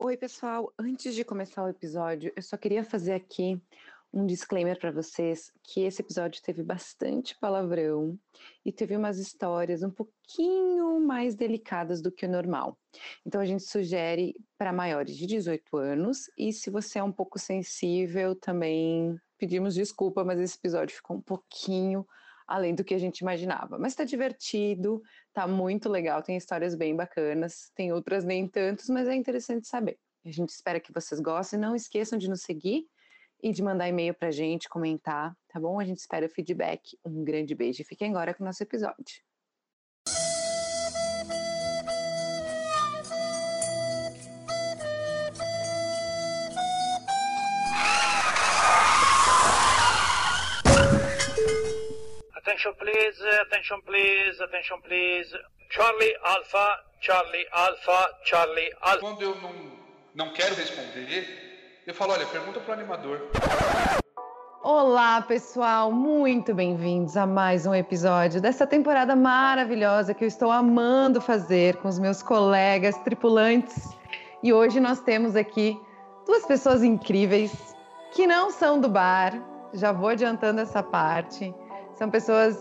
Oi, pessoal. Antes de começar o episódio, eu só queria fazer aqui um disclaimer para vocês que esse episódio teve bastante palavrão e teve umas histórias um pouquinho mais delicadas do que o normal. Então a gente sugere para maiores de 18 anos e se você é um pouco sensível, também pedimos desculpa, mas esse episódio ficou um pouquinho além do que a gente imaginava. Mas está divertido, está muito legal, tem histórias bem bacanas, tem outras nem tantos, mas é interessante saber. A gente espera que vocês gostem. Não esqueçam de nos seguir e de mandar e-mail para a gente, comentar, tá bom? A gente espera o feedback. Um grande beijo e fiquem agora com o nosso episódio. Attention please, attention please, attention please. Charlie Alpha, Charlie Alpha, Charlie Alpha. Quando eu não, não quero responder, eu falo, olha, pergunta pro animador. Olá, pessoal, muito bem-vindos a mais um episódio dessa temporada maravilhosa que eu estou amando fazer com os meus colegas tripulantes. E hoje nós temos aqui duas pessoas incríveis que não são do bar, já vou adiantando essa parte. São pessoas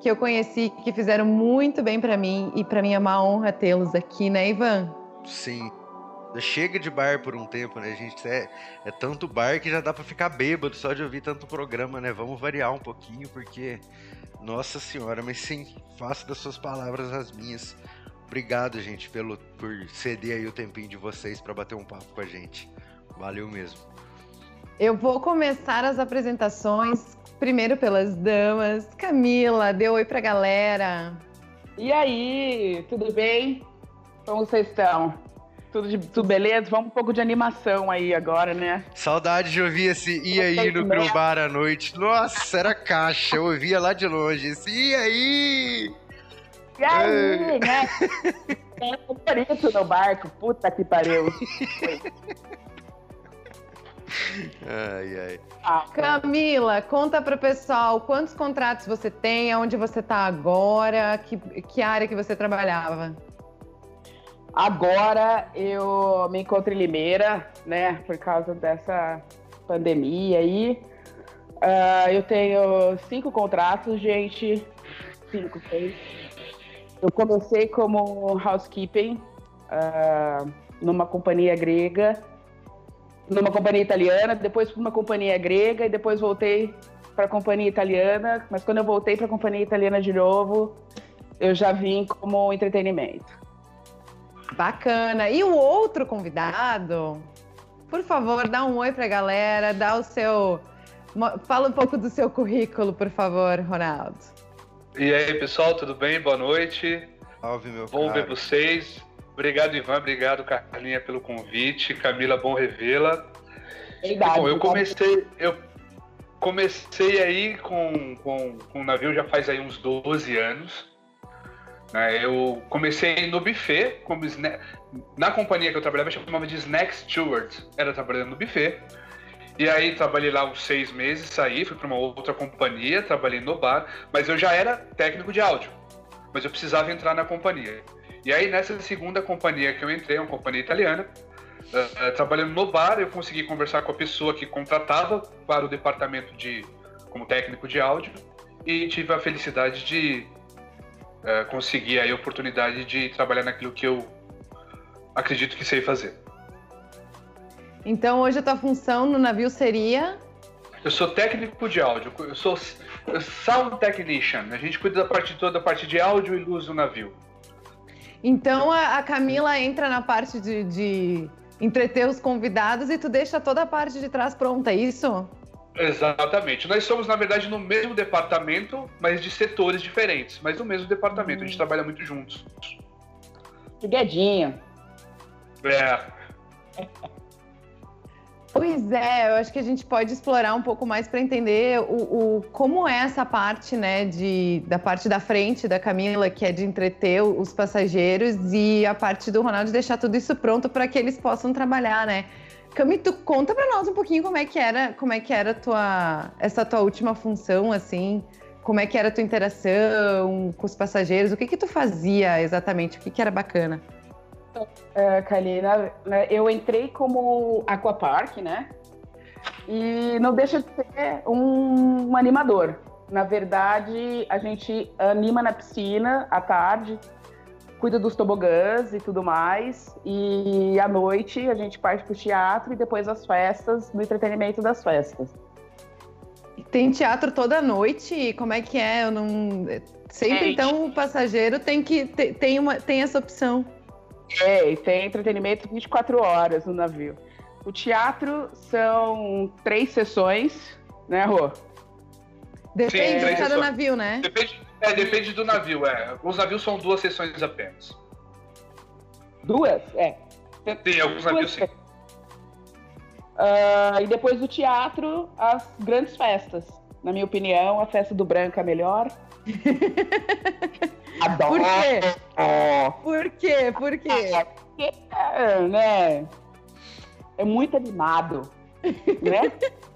que eu conheci que fizeram muito bem para mim e para mim é uma honra tê-los aqui, né, Ivan? Sim, Chega de bar por um tempo, né? A gente é, é tanto bar que já dá para ficar bêbado só de ouvir tanto programa, né? Vamos variar um pouquinho, porque. Nossa senhora, mas sim, faço das suas palavras as minhas. Obrigado, gente, pelo, por ceder aí o tempinho de vocês para bater um papo com a gente. Valeu mesmo. Eu vou começar as apresentações primeiro pelas damas. Camila, dê oi pra galera. E aí, tudo bem? Como vocês estão? Tudo, de, tudo beleza? Vamos um pouco de animação aí agora, né? Saudade de ouvir esse E aí no Grill Bar à noite. Nossa, era caixa, eu ouvia lá de longe. Esse E aí? E aí, né? Tem um favorito no barco, puta que pariu. ai, ai. Camila, conta pro pessoal quantos contratos você tem, aonde você tá agora, que, que área que você trabalhava? Agora eu me encontro em Limeira, né, por causa dessa pandemia aí. Uh, eu tenho cinco contratos, gente. Cinco, seis. Eu comecei como housekeeping uh, numa companhia grega, numa companhia italiana, depois para uma companhia grega e depois voltei para a companhia italiana. Mas quando eu voltei para a companhia italiana de novo, eu já vim como entretenimento. Bacana. E o outro convidado, por favor, dá um oi para a galera, dá o seu. Fala um pouco do seu currículo, por favor, Ronaldo. E aí, pessoal, tudo bem? Boa noite. Salve, meu Bom cara. ver vocês. Obrigado, Ivan. Obrigado, Carlinha, pelo convite. Camila, bom revê-la. Bom, eu comecei, eu comecei aí com, com, com o navio já faz aí uns 12 anos. Né? Eu comecei no buffet, como na companhia que eu trabalhava, chamava de Snack Steward. Era trabalhando no buffet. E aí trabalhei lá uns seis meses, saí, fui para uma outra companhia, trabalhei no bar, mas eu já era técnico de áudio. Mas eu precisava entrar na companhia. E aí nessa segunda companhia que eu entrei, uma companhia italiana, uh, uh, trabalhando no bar, eu consegui conversar com a pessoa que contratava para o departamento de como técnico de áudio e tive a felicidade de é, conseguir a oportunidade de trabalhar naquilo que eu acredito que sei fazer. Então hoje a tua função no navio seria? Eu sou técnico de áudio, eu sou sound technician. A gente cuida da parte toda, da parte de áudio e luz do navio. Então a, Camila entra na parte de, de entreter os convidados e tu deixa toda a parte de trás pronta, é isso? Exatamente. Nós somos, na verdade, no mesmo departamento, mas de setores diferentes, mas no mesmo departamento. A gente trabalha muito juntos. Ligadinho. É. Pois é, eu acho que a gente pode explorar um pouco mais para entender o, o, como é essa parte, né, de, da parte da frente da Camila, que é de entreter os passageiros, e a parte do Ronaldo de deixar tudo isso pronto para que eles possam trabalhar, né? Cami, tu conta para nós um pouquinho como é que era, como é que era tua, essa tua última função, assim, como é que era a tua interação com os passageiros, o que que tu fazia exatamente, o que que era bacana? Uh, Kalina, né, eu entrei como aquapark, né? E não deixa de ser um, um animador. Na verdade, a gente anima na piscina à tarde, cuida dos tobogãs e tudo mais. E à noite a gente parte para o teatro e depois as festas, no entretenimento das festas. Tem teatro toda noite? Como é que é? Eu não. Sempre, é, então, o passageiro tem que tem, uma, tem essa opção. É, tem entretenimento 24 horas no navio. O teatro são três sessões, né, Rô? Depende Sim, de cada navio, né? Depende, é, depende do navio, é. Os navios são duas sessões apenas. Duas? É. Tem alguns navios sim. Uh, e depois do teatro, as grandes festas. Na minha opinião, a festa do branco é melhor. Adoro. Por quê? Por quê? Por quê? Porque, é, né? É muito animado, né?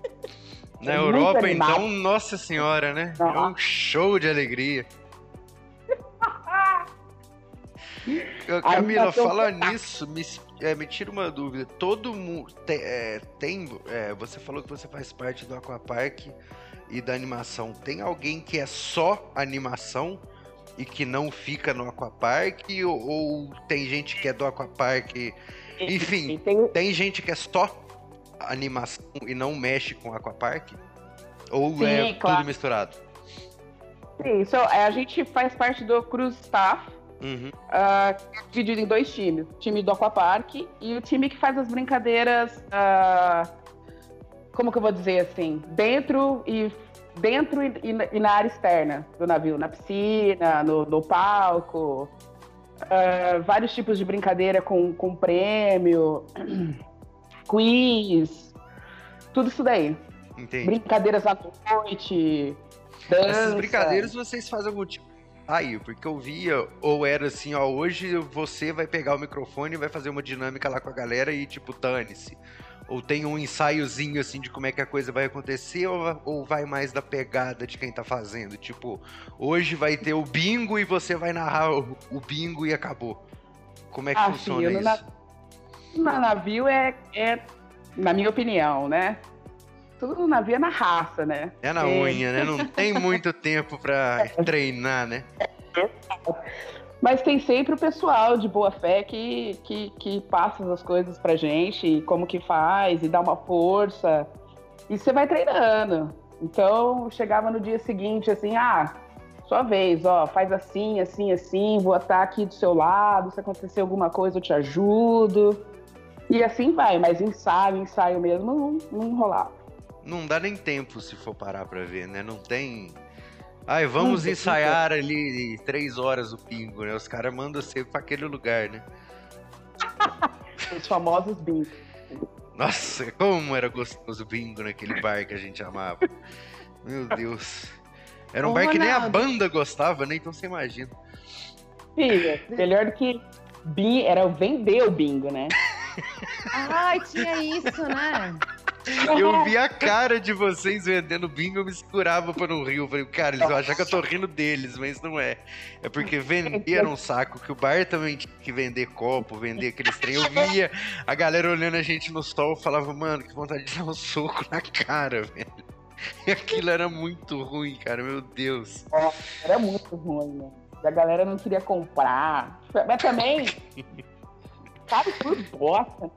Na é Europa, então, nossa senhora, né? É um show de alegria. Camila, fala nisso, me, é, me tira uma dúvida. Todo mundo te, é, tem. É, você falou que você faz parte do Aquapark e da animação. Tem alguém que é só animação e que não fica no Aquapark? Ou, ou tem gente que é do Aquapark? Enfim, tem... tem gente que é só animação e não mexe com Aquapark? Ou Sim, é claro. tudo misturado? Sim, so, é, a gente faz parte do Cruise Staff, uhum. uh, dividido em dois times. O time do Aquapark e o time que faz as brincadeiras, uh, como que eu vou dizer assim, dentro e dentro e, e, na área externa do navio, na piscina, no, no palco, uh, vários tipos de brincadeira com, com prêmio, quiz, tudo isso daí. Entendi. Brincadeiras à noite, dança. Essas brincadeiras vocês fazem algum tipo aí, porque eu via, ou era assim, ó, hoje você vai pegar o microfone e vai fazer uma dinâmica lá com a galera e tipo, dane-se. Ou tem um ensaiozinho assim de como é que a coisa vai acontecer, ou, ou vai mais da pegada de quem tá fazendo? Tipo, hoje vai ter o bingo e você vai narrar o, o bingo e acabou. Como é que ah, funciona filho, isso? No navio é, é, na minha opinião, né? Tudo no navio é na raça, né? É na é... unha, né? Não tem muito tempo para treinar, né? Mas tem sempre o pessoal de boa fé que, que, que passa as coisas pra gente, como que faz, e dá uma força. E você vai treinando. Então, chegava no dia seguinte, assim, ah, sua vez, ó, faz assim, assim, assim, vou estar aqui do seu lado, se acontecer alguma coisa eu te ajudo. E assim vai, mas ensaio, ensaio mesmo, não, não rolava. Não dá nem tempo se for parar pra ver, né? Não tem Ai, vamos ensaiar ali três horas o pingo, né? Os caras mandam você pra aquele lugar, né? Os famosos bingos. Nossa, como era gostoso o bingo naquele bar que a gente amava. Meu Deus. Era um Ô, bar que nem a banda gostava, né? Então você imagina. Filha, melhor do que bingo era vender o bingo, né? Ai, tinha isso, né? Eu vi a cara de vocês vendendo bingo, eu me segurava para não rir. Eu falei, cara, eles vão achar que eu tô rindo deles, mas não é. É porque vender era um saco, que o bar também tinha que vender copo, vender aqueles trem. Eu via a galera olhando a gente no sol falava, mano, que vontade de dar um soco na cara, velho. E aquilo era muito ruim, cara, meu Deus. Era muito ruim, né? A galera não queria comprar. Mas também, sabe, por bosta.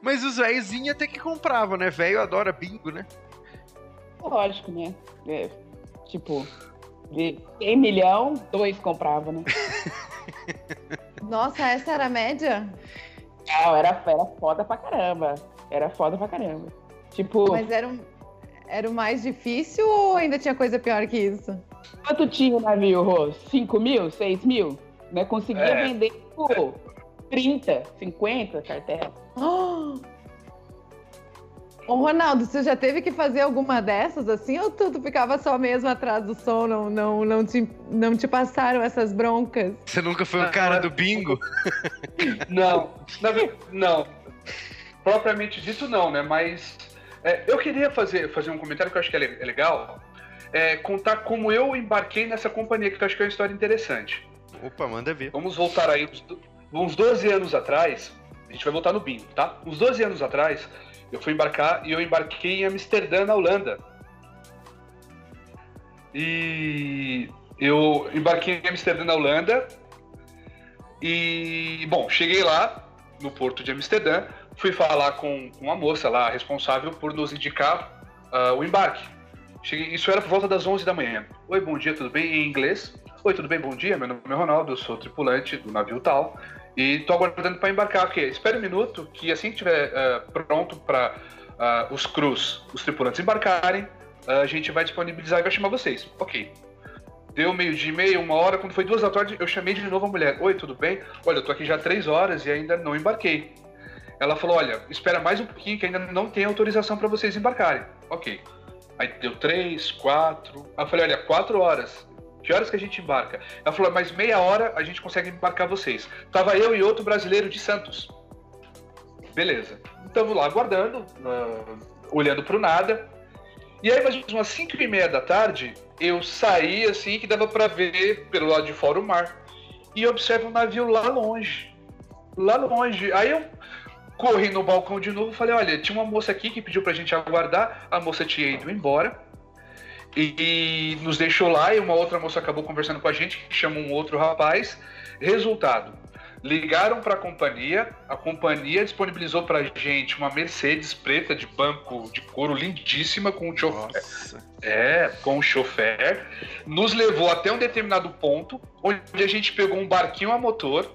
Mas os velhos até que compravam, né? Velho adora bingo, né? Lógico, né? É, tipo, de 100 milhão, dois compravam, né? Nossa, essa era a média? Não, era, era foda pra caramba. Era foda pra caramba. Tipo. Mas era, um, era o mais difícil ou ainda tinha coisa pior que isso? Quanto tinha o navio, Rô? 5 mil? 6 mil? Né? Conseguia é. vender por 30, 50 cartelas. Oh! Ô, Ronaldo, você já teve que fazer alguma dessas assim ou tu, tu ficava só mesmo atrás do som, não, não, não, te, não te passaram essas broncas? Você nunca foi o cara do bingo? Não, não, não. Propriamente dito não, né? Mas é, eu queria fazer, fazer um comentário que eu acho que é, é legal. É, contar como eu embarquei nessa companhia, que eu acho que é uma história interessante. Opa, manda ver. Vamos voltar aí uns 12 anos atrás, a gente vai voltar no bingo, tá? Uns 12 anos atrás, eu fui embarcar e eu embarquei em Amsterdã, na Holanda. E eu embarquei em Amsterdã, na Holanda. E, bom, cheguei lá, no porto de Amsterdã, fui falar com uma moça lá, responsável por nos indicar uh, o embarque. Cheguei, isso era por volta das 11 da manhã. Oi, bom dia, tudo bem? Em inglês. Oi, tudo bem? Bom dia. Meu nome é Ronaldo, eu sou tripulante do navio tal. E tô aguardando para embarcar. Okay, espere um minuto, que assim que estiver uh, pronto para uh, ah, os crus, os tripulantes embarcarem, uh, a gente vai disponibilizar e vai chamar vocês. Ok. Deu meio dia e meia, uma hora, quando foi duas da tarde, eu chamei de novo a mulher. Oi, tudo bem? Olha, eu tô aqui já três horas e ainda não embarquei. Ela falou, olha, espera mais um pouquinho que ainda não tem autorização para vocês embarcarem. Ok. Aí deu três, quatro. Aí eu falei, olha, quatro horas. Que horas que a gente embarca? Ela falou, mas meia hora a gente consegue embarcar vocês. Tava eu e outro brasileiro de Santos. Beleza. Estamos lá aguardando, uh, olhando para o nada. E aí, mais umas 5 e meia da tarde, eu saí assim que dava para ver pelo lado de fora o mar. E observo um navio lá longe. Lá longe. Aí eu corri no balcão de novo e falei: olha, tinha uma moça aqui que pediu pra gente aguardar. A moça tinha ido embora. E, e nos deixou lá e uma outra moça acabou conversando com a gente, que chama um outro rapaz. Resultado: ligaram para a companhia, a companhia disponibilizou para gente uma Mercedes preta de banco de couro lindíssima com um chofer. É, com um chofer. Nos levou até um determinado ponto, onde a gente pegou um barquinho a motor.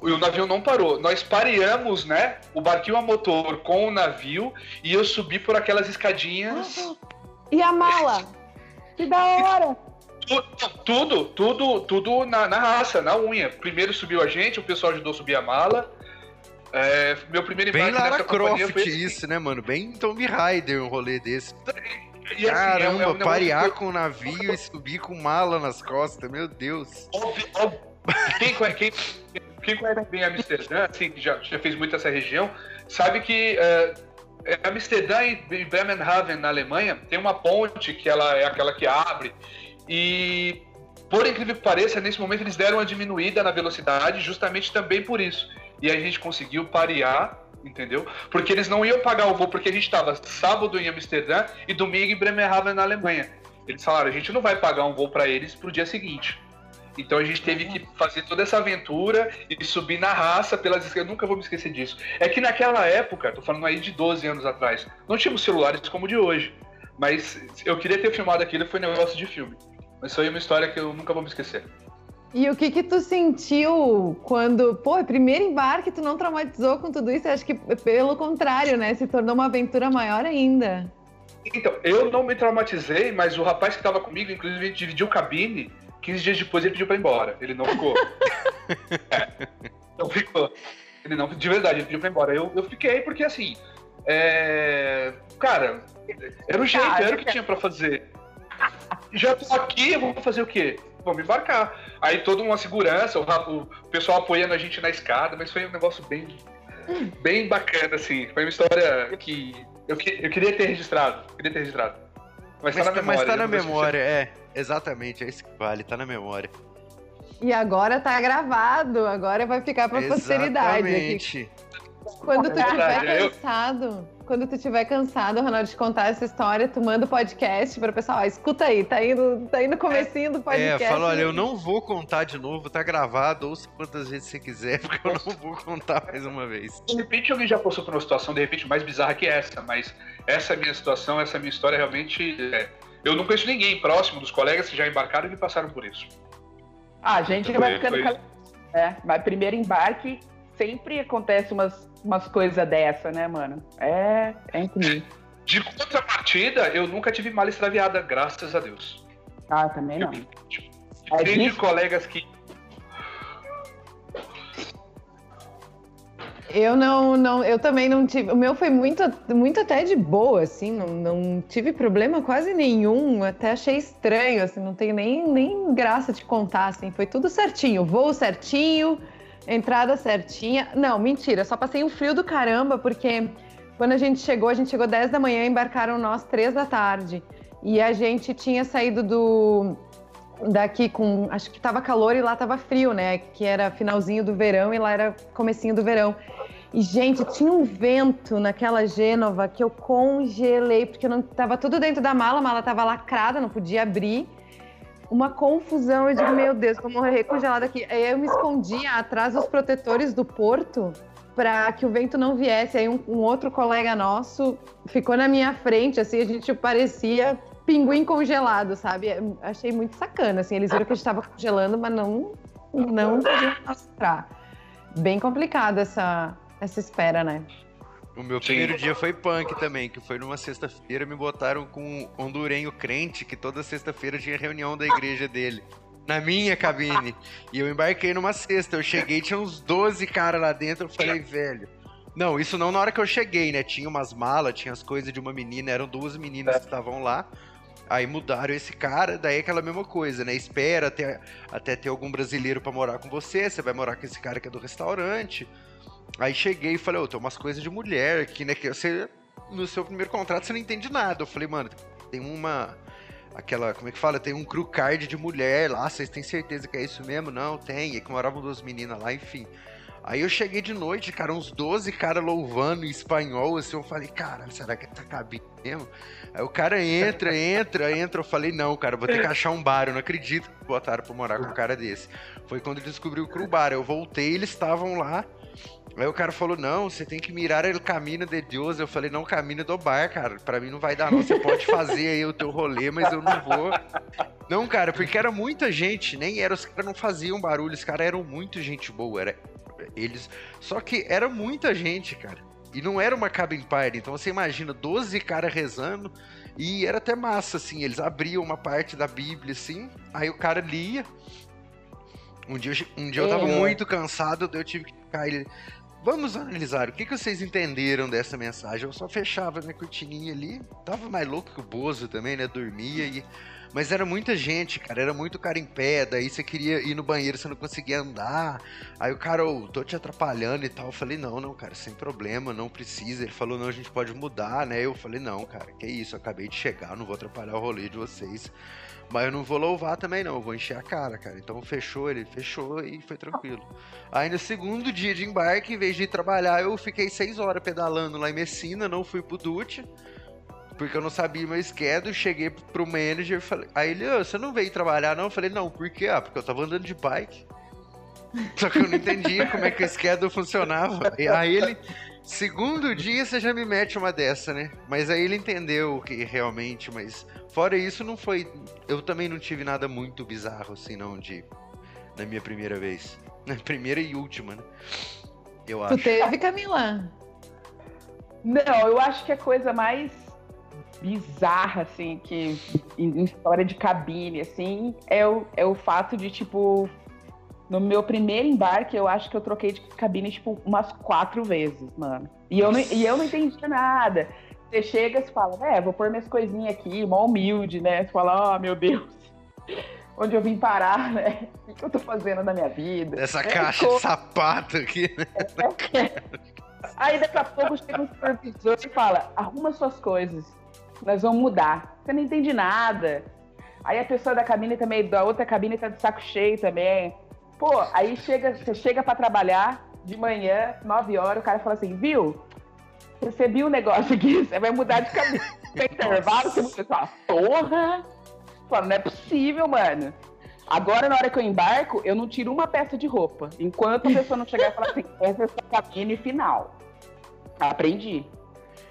E o navio não parou. Nós pareamos, né? O barquinho a motor com o navio e eu subi por aquelas escadinhas. E a mala? Que da hora! Tudo, tudo, tudo na, na raça, na unha. Primeiro subiu a gente, o pessoal ajudou a subir a mala. É, meu primeiro Bem Lara Croft foi isso, né, mano? Bem Tomb Raider um rolê desse. E, assim, Caramba, é, é um parear com o navio e subir com mala nas costas, meu Deus. Óbvio, óbvio. Quem, quem, quem conhece bem Amsterdã, assim, que já, já fez muito essa região, sabe que uh, Amsterdã e Bremenhaven, na Alemanha, tem uma ponte que ela é aquela que abre e, por incrível que pareça, nesse momento eles deram uma diminuída na velocidade, justamente também por isso. E a gente conseguiu parear, entendeu? Porque eles não iam pagar o voo, porque a gente estava sábado em Amsterdã e domingo em Bremerhaven, na Alemanha. Eles falaram: a gente não vai pagar um voo para eles para o dia seguinte. Então a gente teve que fazer toda essa aventura e subir na raça pelas escadas. Eu nunca vou me esquecer disso. É que naquela época, tô falando aí de 12 anos atrás, não tínhamos celulares como o de hoje. Mas eu queria ter filmado aquilo, foi negócio de filme. Mas foi uma história que eu nunca vou me esquecer. E o que que tu sentiu quando, pô, primeiro embarque, tu não traumatizou com tudo isso? Eu acho que pelo contrário, né? Se tornou uma aventura maior ainda. Então, eu não me traumatizei, mas o rapaz que estava comigo, inclusive, dividiu cabine. 15 dias depois ele pediu para ir embora. Ele não ficou. é, não ficou. Ele não, de verdade, ele pediu para ir embora. Eu, eu fiquei porque, assim, é... cara, era o jeito, era o que tinha para fazer já tô aqui, vou fazer o quê? Vamos embarcar. Aí toda uma segurança, o, o pessoal apoiando a gente na escada, mas foi um negócio bem, bem bacana, assim. Foi uma história que eu, eu queria ter registrado. Queria ter registrado. Mas, tá mas tá na memória. Mas tá na memória, é. Exatamente, é isso que vale, tá na memória. E agora tá gravado, agora vai ficar pra Exatamente. posteridade. Exatamente. Quando tu estiver cansado, quando tu estiver cansado, Ronaldo, de contar essa história, tu manda o podcast para o pessoal, ó, escuta aí, tá indo, tá indo comecinho do podcast. É, fala, olha, eu não vou contar de novo, tá gravado, ouça quantas vezes você quiser, porque eu não vou contar mais uma vez. De repente alguém já passou por uma situação, de repente, mais bizarra que essa, mas essa minha situação, essa minha história realmente... É... Eu não conheço ninguém próximo dos colegas que já embarcaram e que passaram por isso. Ah, a gente então, vai ficando... Foi... É, mas primeiro embarque sempre acontece umas, umas coisas dessa, né, mano? É, é incrível. De contrapartida, eu nunca tive mala extraviada, graças a Deus. Ah, também não. Tipo, é tem de colegas que. Eu não, não, eu também não tive. O meu foi muito, muito até de boa, assim, não, não tive problema quase nenhum. Até achei estranho, assim, não tenho nem, nem graça de contar, assim, foi tudo certinho, voo certinho Entrada certinha. Não, mentira, só passei um frio do caramba, porque quando a gente chegou, a gente chegou 10 da manhã, embarcaram nós 3 da tarde. E a gente tinha saído do. Daqui com. Acho que tava calor e lá tava frio, né? Que era finalzinho do verão e lá era comecinho do verão. E, gente, tinha um vento naquela Gênova que eu congelei, porque não tava tudo dentro da mala, a mala tava lacrada, não podia abrir. Uma confusão, eu digo, meu Deus, vou morrer congelada aqui. Aí eu me escondia atrás dos protetores do porto para que o vento não viesse. Aí um, um, outro colega nosso ficou na minha frente, assim, a gente parecia pinguim congelado, sabe? Achei muito sacana, assim, eles viram que a gente estava congelando, mas não, não podiam mostrar. Bem complicado essa, essa espera, né? O meu primeiro dia foi punk também, que foi numa sexta-feira, me botaram com um hondurenho crente, que toda sexta-feira tinha reunião da igreja dele. Na minha cabine. E eu embarquei numa sexta. Eu cheguei, tinha uns 12 caras lá dentro. Eu falei, velho. Não, isso não na hora que eu cheguei, né? Tinha umas malas, tinha as coisas de uma menina, eram duas meninas que estavam lá. Aí mudaram esse cara, daí é aquela mesma coisa, né? Espera até, até ter algum brasileiro para morar com você, você vai morar com esse cara que é do restaurante. Aí cheguei e falei, ô, oh, tem umas coisas de mulher aqui, né? Que você, no seu primeiro contrato você não entende nada. Eu falei, mano, tem uma. Aquela, como é que fala? Tem um crew card de mulher lá, vocês têm certeza que é isso mesmo? Não, tem. E que moravam duas meninas lá, enfim. Aí eu cheguei de noite, cara, uns 12 caras louvando em espanhol, assim, eu falei, cara, será que tá cabendo mesmo? Aí o cara entra, entra, entra, eu falei, não, cara, vou ter que achar um bar, eu não acredito que botaram pra morar com um cara desse. Foi quando ele descobriu o Crew Bar, eu voltei, eles estavam lá, Aí o cara falou: Não, você tem que mirar o caminho de Deus. Eu falei: Não, caminho do bar, cara. Pra mim não vai dar, não. Você pode fazer aí o teu rolê, mas eu não vou. Não, cara, porque era muita gente, nem era, os caras não faziam barulho, os caras eram muito gente boa. Era, eles. Só que era muita gente, cara. E não era uma cabin party. Então você imagina 12 caras rezando. E era até massa, assim. Eles abriam uma parte da Bíblia, assim. Aí o cara lia. Um dia, um dia eu tava é. muito cansado, eu tive que ficar. Ele, Vamos analisar o que, que vocês entenderam dessa mensagem. Eu só fechava minha cortininha ali, tava mais louco que o Bozo também, né? Dormia e. Mas era muita gente, cara, era muito cara em pé, daí você queria ir no banheiro, você não conseguia andar. Aí o cara, oh, tô te atrapalhando e tal. Eu falei, não, não, cara, sem problema, não precisa. Ele falou, não, a gente pode mudar, né? Eu falei, não, cara, que isso, eu acabei de chegar, não vou atrapalhar o rolê de vocês. Mas eu não vou louvar também, não. Eu vou encher a cara, cara. Então fechou, ele fechou e foi tranquilo. Aí no segundo dia de embarque, em vez de ir trabalhar, eu fiquei seis horas pedalando lá em Messina, não fui pro Dutch. Porque eu não sabia meu schedule, cheguei pro manager falei. Aí ele, oh, você não veio trabalhar, não? Eu falei, não, por quê? Ah, porque eu tava andando de bike. Só que eu não entendia como é que o schedule funcionava. E aí ele. Segundo dia você já me mete uma dessa, né? Mas aí ele entendeu que realmente, mas Fora isso, não foi. Eu também não tive nada muito bizarro, assim, não, de. Na minha primeira vez. Na primeira e última, né? Eu acho. Tu teve, Camila? Não, eu acho que a coisa mais bizarra, assim, que em história de cabine, assim, é o, é o fato de, tipo, no meu primeiro embarque, eu acho que eu troquei de cabine, tipo, umas quatro vezes, mano. E eu não, e eu não entendi nada. Você chega e fala, é, vou pôr minhas coisinhas aqui, mó humilde, né? Você fala, oh, meu Deus, onde eu vim parar, né? O que eu tô fazendo na minha vida? Essa é, caixa de sapato aqui, né? É, é. Aí daqui a pouco chega um supervisor e fala, arruma suas coisas, nós vamos mudar. Você não entende nada. Aí a pessoa da cabine também, da outra cabine tá de saco cheio também. Pô, aí chega, você chega para trabalhar de manhã, 9 horas, o cara fala assim, viu? recebi um negócio aqui, você vai mudar de cabeça. Tem intervalo, você fala, porra! Fala, não é possível, mano. Agora, na hora que eu embarco, eu não tiro uma peça de roupa. Enquanto a pessoa não chegar e falar assim, essa é a sua cabine final. Aprendi.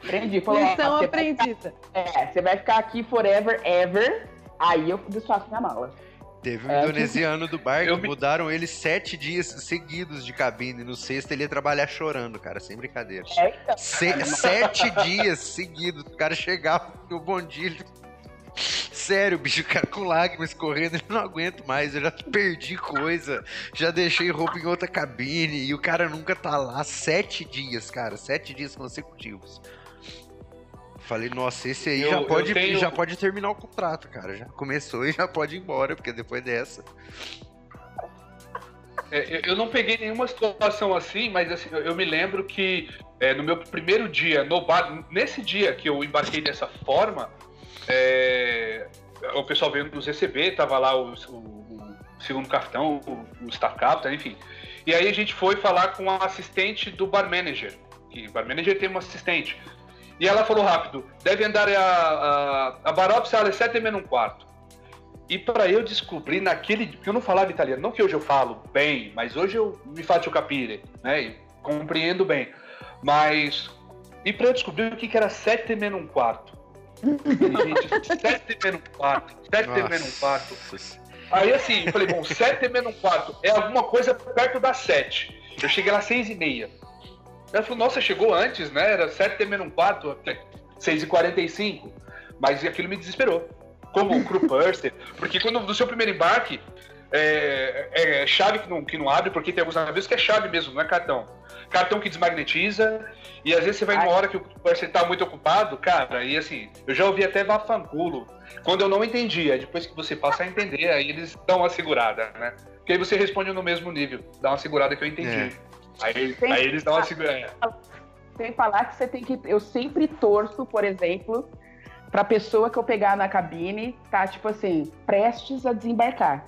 Aprendi. Falou, Lição aprendida. é, você vai ficar aqui forever, ever. Aí eu desfaço minha mala. Teve um é, indonesiano do bar que me... mudaram ele sete dias seguidos de cabine. No sexto ele ia trabalhar chorando, cara, sem brincadeira. É, então. Se... sete dias seguidos. O cara chegava no bom dia. Sério, bicho, o cara com lágrimas correndo, eu não aguento mais, eu já perdi coisa, já deixei roupa em outra cabine e o cara nunca tá lá. Sete dias, cara, sete dias consecutivos. Falei, nossa, esse aí eu, já, pode, tenho... já pode terminar o contrato, cara. Já começou e já pode ir embora, porque depois dessa. É, eu não peguei nenhuma situação assim, mas assim, eu me lembro que é, no meu primeiro dia no bar, nesse dia que eu embarquei dessa forma, é, o pessoal veio nos receber, tava lá o, o, o segundo capitão, o, o staff captain, enfim. E aí a gente foi falar com a assistente do bar manager, que o bar manager tem uma assistente. E ela falou rápido, deve andar a, a, a Barópsia às sete meia um quarto. E para eu descobrir naquele. Porque eu não falava italiano, não que hoje eu falo bem, mas hoje eu me faccio capire, né? E compreendo bem. Mas. E para eu descobrir o que, que era sete meia um quarto. gente, sete meia um quarto, sete meia um quarto. Aí assim, eu falei, bom, sete meia um quarto é alguma coisa perto das sete. Eu cheguei lá seis e meia. Ela falou, nossa, chegou antes, né? Era sete e meia um quarto, seis e quarenta e cinco. Mas aquilo me desesperou como o crew purser, porque quando no seu primeiro embarque é, é, chave que não, que não abre, porque tem alguns navios que é chave mesmo, não é cartão. Cartão que desmagnetiza, e às vezes você vai numa hora que o purser tá muito ocupado, cara, e assim, eu já ouvi até vafanculo, quando eu não entendia, depois que você passa a entender, aí eles dão uma segurada, né? Porque aí você responde no mesmo nível, dá uma segurada que eu entendi. É. Aí, aí eles dão uma segurada. Sem falar que você tem que. Eu sempre torço, por exemplo, pra pessoa que eu pegar na cabine, tá, tipo assim, prestes a desembarcar.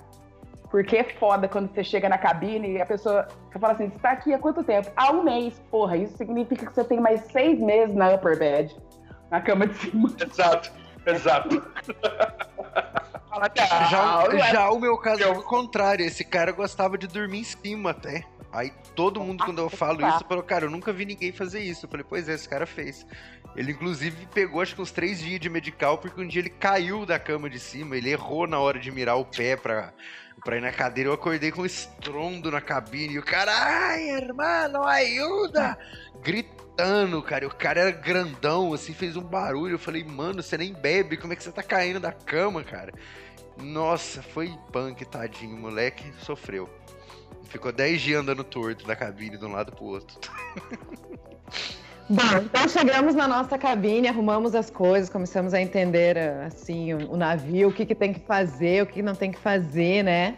Porque é foda quando você chega na cabine e a pessoa você fala assim, você tá aqui há quanto tempo? Há um mês. Porra, isso significa que você tem mais seis meses na upper bed, na cama de cima. Exato, exato. já, já o meu caso é o contrário, esse cara gostava de dormir em cima até. Aí todo mundo, quando eu falo isso, falou, cara, eu nunca vi ninguém fazer isso. Eu falei, pois é, esse cara fez. Ele, inclusive, pegou acho que uns três dias de medical, porque um dia ele caiu da cama de cima, ele errou na hora de mirar o pé pra, pra ir na cadeira. Eu acordei com um estrondo na cabine, e o cara, ai, irmão, ajuda! Gritando, cara. E o cara era grandão, assim, fez um barulho. Eu falei, mano, você nem bebe, como é que você tá caindo da cama, cara? Nossa, foi punk, tadinho, o moleque sofreu. Ficou 10 dias andando torto da cabine de um lado pro outro. Bom, então chegamos na nossa cabine, arrumamos as coisas, começamos a entender assim o, o navio, o que, que tem que fazer, o que, que não tem que fazer, né?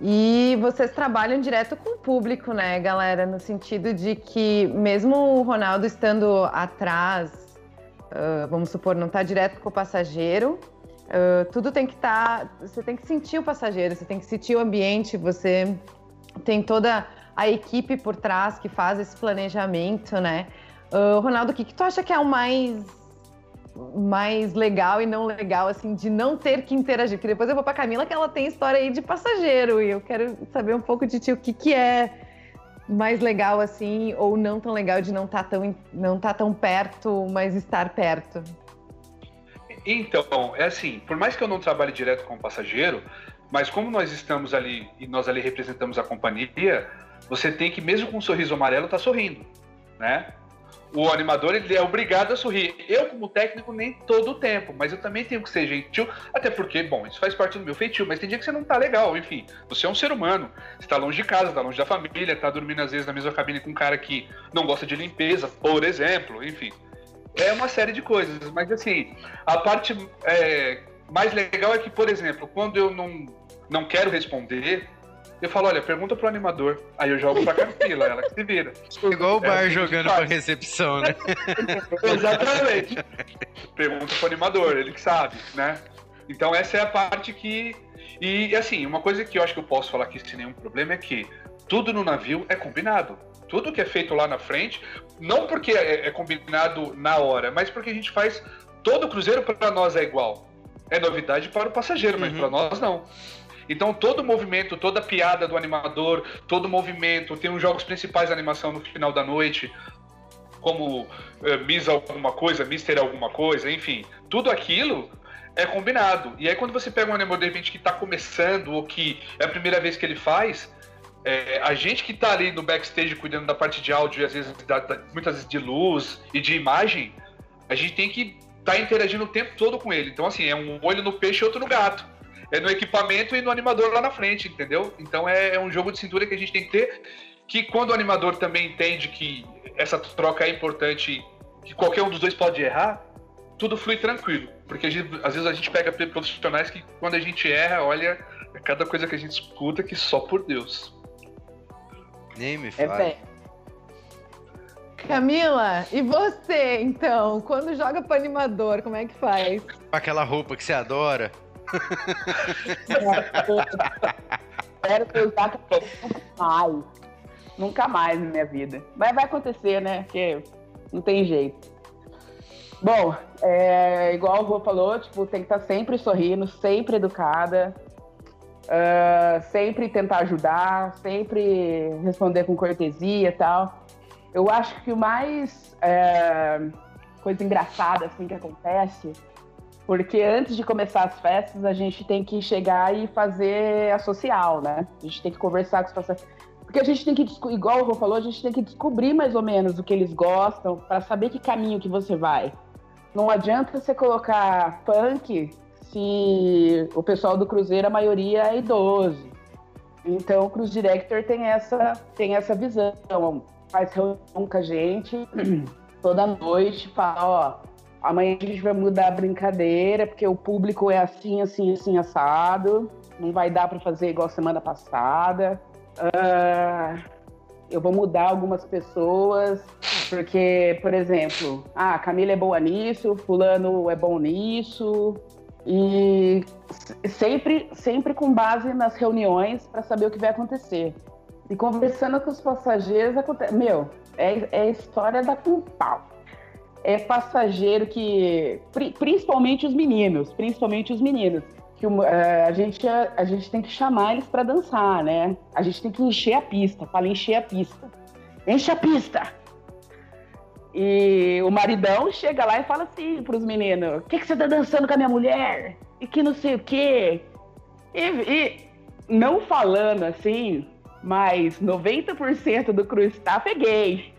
E vocês trabalham direto com o público, né, galera? No sentido de que, mesmo o Ronaldo estando atrás, uh, vamos supor, não está direto com o passageiro, uh, tudo tem que estar. Tá, você tem que sentir o passageiro, você tem que sentir o ambiente, você tem toda a equipe por trás que faz esse planejamento, né? Uh, Ronaldo, o que, que tu acha que é o mais mais legal e não legal, assim, de não ter que interagir? Porque depois eu vou pra Camila que ela tem história aí de passageiro e eu quero saber um pouco de ti, o que, que é mais legal, assim, ou não tão legal de não estar tá tão, não tá tão perto, mas estar perto? Então, é assim, por mais que eu não trabalhe direto com passageiro, mas como nós estamos ali e nós ali representamos a companhia, você tem que, mesmo com um sorriso amarelo, estar tá sorrindo, né? O animador ele é obrigado a sorrir. Eu, como técnico, nem todo o tempo, mas eu também tenho que ser gentil, até porque, bom, isso faz parte do meu feitio, mas tem dia que você não tá legal, enfim. Você é um ser humano, você tá longe de casa, tá longe da família, tá dormindo às vezes na mesma cabine com um cara que não gosta de limpeza, por exemplo, enfim. É uma série de coisas, mas assim, a parte é, mais legal é que, por exemplo, quando eu não não quero responder, eu falo, olha, pergunta pro animador. Aí eu jogo pra Camila, ela que se vira. Igual o bar é, jogando pra recepção, né? Exatamente. Pergunta pro animador, ele que sabe, né? Então essa é a parte que. E assim, uma coisa que eu acho que eu posso falar aqui sem nenhum problema é que tudo no navio é combinado. Tudo que é feito lá na frente, não porque é, é combinado na hora, mas porque a gente faz. Todo cruzeiro para nós é igual. É novidade para o passageiro, mas uhum. para nós não. Então todo movimento, toda piada do animador, todo movimento, tem os jogos principais da animação no final da noite, como uh, Miss alguma coisa, Mister alguma coisa, enfim, tudo aquilo é combinado. E aí quando você pega um animador de repente que está começando ou que é a primeira vez que ele faz, é, a gente que está ali no backstage cuidando da parte de áudio e às vezes da, da, muitas vezes de luz e de imagem, a gente tem que estar tá interagindo o tempo todo com ele. Então assim, é um olho no peixe e outro no gato é no equipamento e no animador lá na frente, entendeu? Então é, é um jogo de cintura que a gente tem que ter, que quando o animador também entende que essa troca é importante, que qualquer um dos dois pode errar, tudo flui tranquilo. Porque gente, às vezes a gente pega profissionais que quando a gente erra, olha, é cada coisa que a gente escuta que só por Deus. Nem me fala. É Camila, e você, então? Quando joga para animador, como é que faz? Aquela roupa que você adora. Espero que usar nunca mais. Nunca mais na minha vida. Mas vai acontecer, né? Porque não tem jeito. Bom, é, igual o Rô falou, tipo, tem que estar sempre sorrindo, sempre educada, uh, sempre tentar ajudar, sempre responder com cortesia e tal. Eu acho que o mais é, coisa engraçada assim que acontece, porque antes de começar as festas a gente tem que chegar e fazer a social, né? A gente tem que conversar com os pacientes. Porque a gente tem que, igual o Rô falou, a gente tem que descobrir mais ou menos o que eles gostam para saber que caminho que você vai. Não adianta você colocar funk se o pessoal do Cruzeiro, a maioria é idoso. Então o Cruz Director tem essa, tem essa visão. Faz reunião com a gente toda noite, fala, ó, amanhã a gente vai mudar a brincadeira, porque o público é assim, assim, assim, assado. Não vai dar para fazer igual semana passada. Uh, eu vou mudar algumas pessoas, porque, por exemplo, ah, Camila é boa nisso, fulano é bom nisso, e sempre, sempre com base nas reuniões para saber o que vai acontecer. E conversando com os passageiros, acontece, meu, é, é história da com pau. É passageiro que, principalmente os meninos, principalmente os meninos, que uh, a, gente, a, a gente tem que chamar eles para dançar, né? A gente tem que encher a pista, para encher a pista. Enche a pista! E o maridão chega lá e fala assim pros meninos: O que, que você tá dançando com a minha mulher? E que não sei o quê. E, e não falando assim, mas 90% do staff é gay.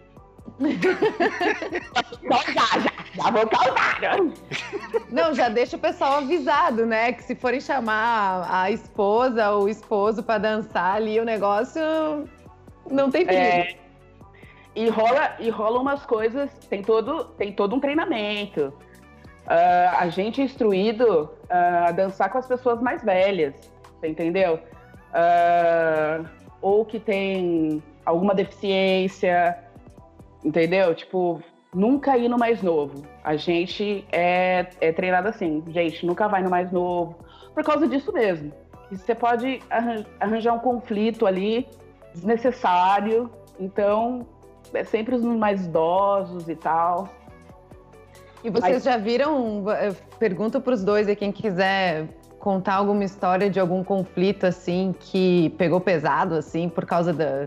Então já, já, já vou causar. Não, já deixa o pessoal avisado, né? Que se forem chamar a esposa ou o esposo para dançar ali, o negócio não tem perigo. É, e rola, e rola umas coisas, tem todo, tem todo um treinamento. Uh, a gente é instruído uh, a dançar com as pessoas mais velhas, entendeu? Uh, ou que tem alguma deficiência, entendeu? Tipo, nunca ir no mais novo. A gente é, é treinado assim, gente, nunca vai no mais novo, por causa disso mesmo. E você pode arranjar um conflito ali desnecessário, então é sempre os mais idosos e tal. E vocês Mas... já viram? Pergunta para os dois e quem quiser contar alguma história de algum conflito assim que pegou pesado assim por causa da,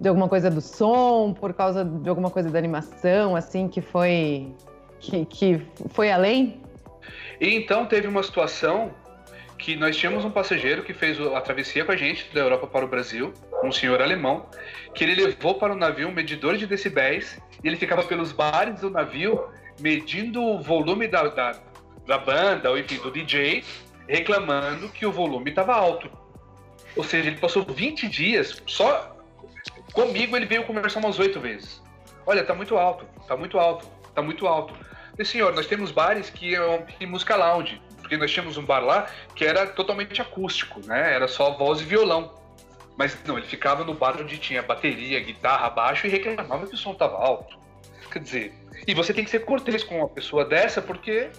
de alguma coisa do som, por causa de alguma coisa da animação, assim que foi que, que foi além. E então teve uma situação que nós tínhamos um passageiro que fez a travessia com a gente da Europa para o Brasil, um senhor alemão, que ele levou para o navio um medidor de decibéis e ele ficava pelos bares do navio medindo o volume da, da, da banda, ou enfim, do DJ, reclamando que o volume estava alto. Ou seja, ele passou 20 dias só comigo, ele veio conversar umas oito vezes. Olha, tá muito alto, tá muito alto, tá muito alto. E senhor, nós temos bares que é música lounge porque nós tínhamos um bar lá que era totalmente acústico, né? Era só voz e violão. Mas não, ele ficava no bar onde tinha bateria, guitarra, baixo e reclamava que o som estava alto. Quer dizer, e você tem que ser cortês com uma pessoa dessa, porque,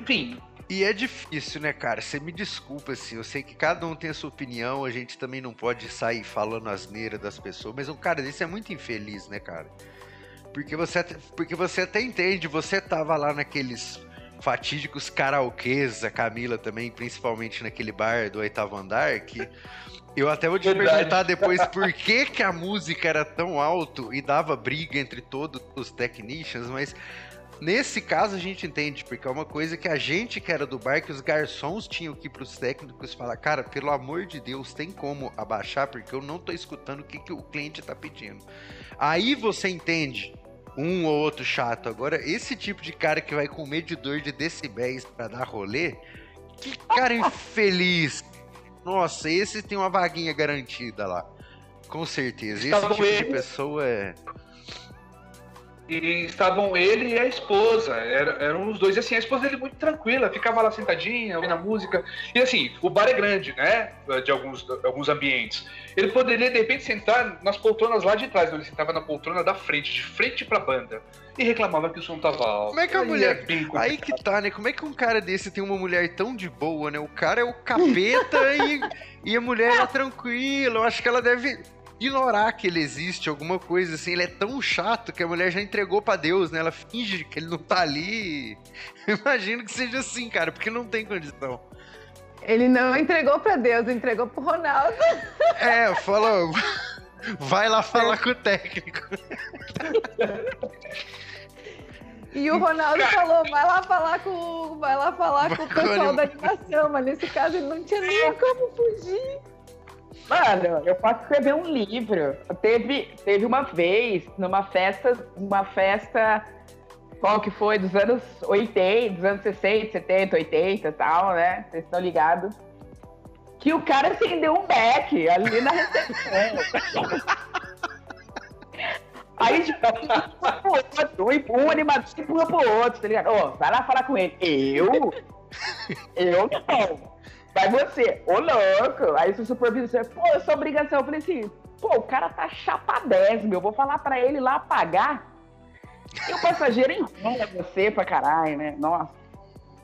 enfim. E é difícil, né, cara? Você me desculpa, assim. Eu sei que cada um tem a sua opinião, a gente também não pode sair falando asneira das pessoas, mas um cara desse é muito infeliz, né, cara? Porque você, porque você até entende, você tava lá naqueles fatídicos karaokês, a Camila também, principalmente naquele bar do oitavo andar, que eu até vou te Verdade. perguntar depois por que, que a música era tão alto e dava briga entre todos os technicians, mas nesse caso a gente entende, porque é uma coisa que a gente que era do bar, que os garçons tinham que ir pros técnicos falar, cara, pelo amor de Deus, tem como abaixar, porque eu não tô escutando o que, que o cliente tá pedindo. Aí você entende um ou outro chato. Agora, esse tipo de cara que vai com medidor de decibéis para dar rolê, que cara infeliz. Nossa, esse tem uma vaguinha garantida lá. Com certeza. Esse tipo de pessoa é. E estavam ele e a esposa, eram, eram os dois. E assim, a esposa dele muito tranquila, ficava lá sentadinha, ouvindo a música. E assim, o bar é grande, né? De alguns, de alguns ambientes. Ele poderia, de repente, sentar nas poltronas lá de trás, não, ele sentava na poltrona da frente, de frente pra banda. e reclamava que o som tava alto. Como é que a mulher. É aí que tá, né? Como é que um cara desse tem uma mulher tão de boa, né? O cara é o capeta e, e a mulher é tranquila. Eu acho que ela deve ignorar que ele existe, alguma coisa assim. Ele é tão chato que a mulher já entregou para Deus, né? Ela finge que ele não tá ali. Imagino que seja assim, cara, porque não tem condição. Ele não entregou para Deus, entregou pro Ronaldo. É, falou. Vai lá falar com o técnico. E o Ronaldo falou, vai lá falar com, vai lá falar com o pessoal da animação, mas nesse caso ele não tinha nem como fugir. Mano, eu posso escrever um livro. Teve, teve uma vez, numa festa, uma festa, qual que foi? Dos anos 80, dos anos 60, 70, 80 e tal, né? Vocês estão ligados? Que o cara acendeu um beck ali na recepção. Aí, tipo, um, um animador empurra pro outro, tá ligado? Ô, oh, vai lá falar com ele. Eu? Eu não. Vai você, ô louco. Aí o supervisor, pô, eu sou obrigação. Eu falei assim, pô, o cara tá chapa 10, meu. Vou falar pra ele lá pagar. E o passageiro enrola você pra caralho, né? Nossa.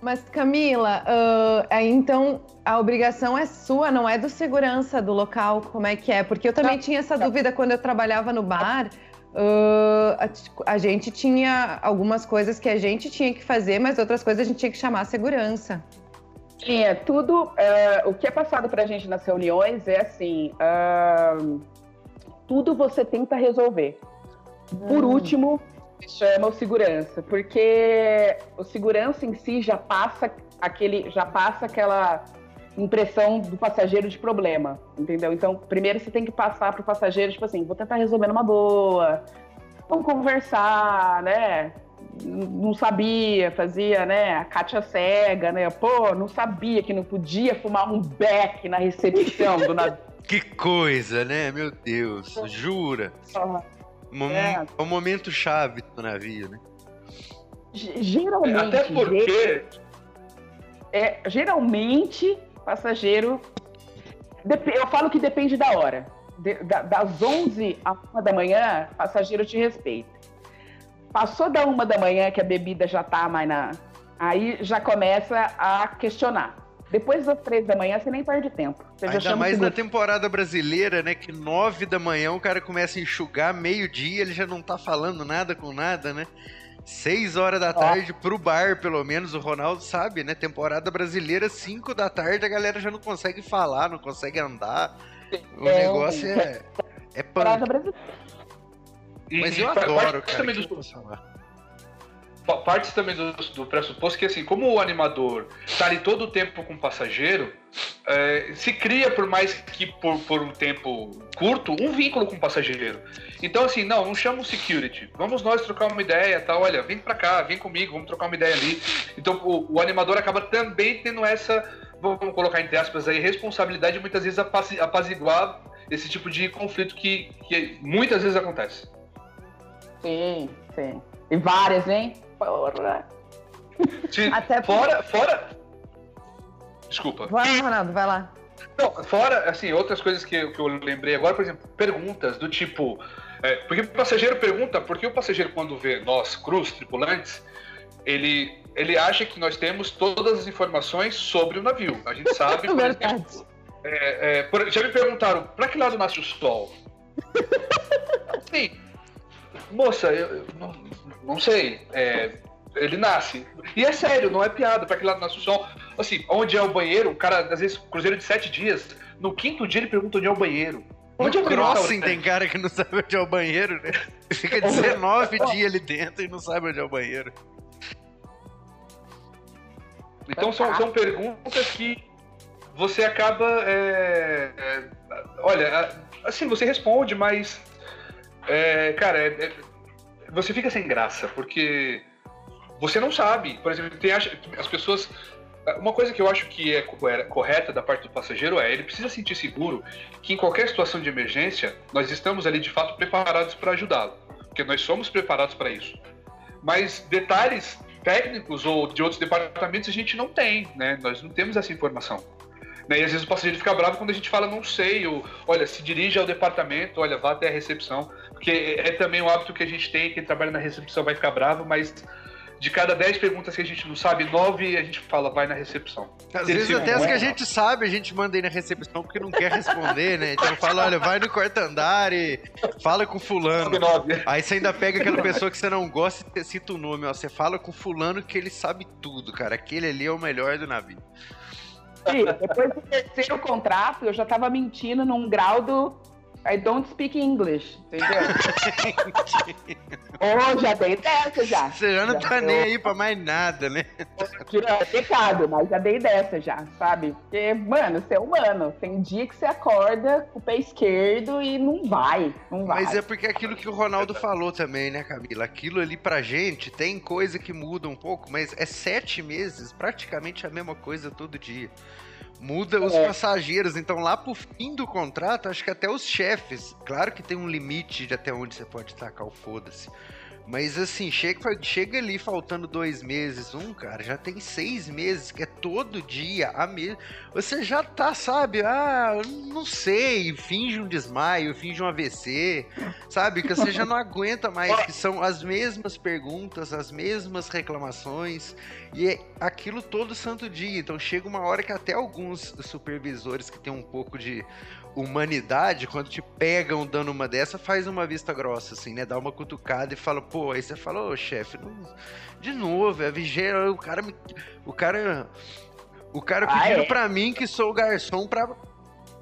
Mas Camila, uh, então a obrigação é sua, não é do segurança do local, como é que é? Porque eu também tinha essa dúvida quando eu trabalhava no bar. Uh, a, a, gente tinha algumas coisas que a gente tinha que fazer, mas outras coisas a gente tinha que chamar a segurança. Sim, é tudo. Uh, o que é passado para a gente nas reuniões é assim: uh, tudo você tenta resolver. Por hum. último, chama o segurança, porque o segurança em si já passa aquele, já passa aquela impressão do passageiro de problema, entendeu? Então, primeiro você tem que passar para o passageiro, tipo assim, vou tentar resolver numa boa, vamos conversar, né? Não sabia, fazia, né, a Kátia cega, né, pô, não sabia que não podia fumar um beck na recepção do navio. que coisa, né, meu Deus, jura? Um, é. um momento chave do navio, né? Geralmente... Até porque... É, geralmente, passageiro... Eu falo que depende da hora. De, da, das 11 à 1 da manhã, passageiro te respeita Passou da uma da manhã que a bebida já tá mais na. Aí já começa a questionar. Depois das três da manhã, você nem perde tempo. Você Ainda mais na temporada brasileira, né? Que nove da manhã o cara começa a enxugar, meio-dia ele já não tá falando nada com nada, né? Seis horas da tarde Ó. pro bar, pelo menos, o Ronaldo sabe, né? Temporada brasileira, cinco da tarde, a galera já não consegue falar, não consegue andar. O é, negócio é. É Temporada brasileira. Mas eu adoro, cara. Também do, partes também do, do pressuposto que, assim, como o animador está ali todo o tempo com o passageiro, é, se cria, por mais que por, por um tempo curto, um vínculo com o passageiro. Então, assim, não, não chama o security. Vamos nós trocar uma ideia, tá? Olha, vem pra cá, vem comigo, vamos trocar uma ideia ali. Então, o, o animador acaba também tendo essa, vamos colocar entre aspas aí, responsabilidade de muitas vezes apaziguar esse tipo de conflito que, que muitas vezes acontece. Sim, sim. E várias, hein? Porra. Sim, Até fora, fora. Desculpa. Vai, Ronaldo, vai lá. Não, fora, assim, outras coisas que, que eu lembrei agora, por exemplo, perguntas do tipo. É, porque o passageiro pergunta, porque o passageiro, quando vê nós, cruz, tripulantes, ele, ele acha que nós temos todas as informações sobre o navio. A gente sabe, por exemplo. É, é, por, já me perguntaram, para que lado nasce o sol? Sim, moça, eu, eu não, não, sei. É, ele nasce. E é sério, não é piada, para aquele lado nasce o sol. Assim, onde é o banheiro? O cara, às vezes, cruzeiro de sete dias, no quinto dia ele pergunta onde é o banheiro. Onde é o crossing tem cara que não sabe onde é o banheiro, né? Fica 19 dias ali dentro e não sabe onde é o banheiro. Então são, são perguntas que você acaba. É, é, olha, assim, você responde, mas é, cara, é, é, você fica sem graça, porque você não sabe. Por exemplo, tem, as pessoas. Uma coisa que eu acho que é correta da parte do passageiro é ele precisa sentir seguro que em qualquer situação de emergência nós estamos ali de fato preparados para ajudá-lo, porque nós somos preparados para isso. Mas detalhes técnicos ou de outros departamentos a gente não tem, né? Nós não temos essa informação. Né? E às vezes o passageiro fica bravo quando a gente fala não sei, ou olha, se dirige ao departamento, olha, vá até a recepção. Porque é também um hábito que a gente tem, quem trabalha na recepção vai ficar bravo, mas de cada 10 perguntas que a gente não sabe, 9 a gente fala, vai na recepção. Às vezes até as que a gente sabe, a gente manda aí na recepção porque não quer responder, né? Então fala, olha, vai no quarto andar e fala com fulano. 9. Aí você ainda pega aquela pessoa que você não gosta e cita o nome, ó. Você fala com fulano que ele sabe tudo, cara. Aquele ali é o melhor do navio. Sim, depois do terceiro contrato, eu já tava mentindo num grau do I don't speak English, entendeu? oh, já dei dessa já. Você já não já tá deu... nem aí pra mais nada, né? É pecado, mas já dei dessa já, sabe? Porque, mano, você é humano. Tem dia que você acorda com o pé esquerdo e não vai, não vai. Mas é porque é aquilo que o Ronaldo falou também, né, Camila? Aquilo ali pra gente tem coisa que muda um pouco, mas é sete meses, praticamente a mesma coisa todo dia. Muda os é. passageiros, então lá pro fim do contrato, acho que até os chefes. Claro que tem um limite de até onde você pode tacar o foda-se. Mas assim, chega, chega ali faltando dois meses, um, cara, já tem seis meses, que é todo dia a mesma. Você já tá, sabe? Ah, não sei, finge um desmaio, finge um AVC, sabe? Que você já não aguenta mais, que são as mesmas perguntas, as mesmas reclamações, e é aquilo todo santo dia. Então chega uma hora que até alguns supervisores que tem um pouco de humanidade, quando te pegam dando uma dessa, faz uma vista grossa, assim, né? Dá uma cutucada e fala, pô, aí você fala, ô chefe, de novo, é vigia, o cara me. O cara. O cara ah, pedindo é? pra mim que sou o garçom pra.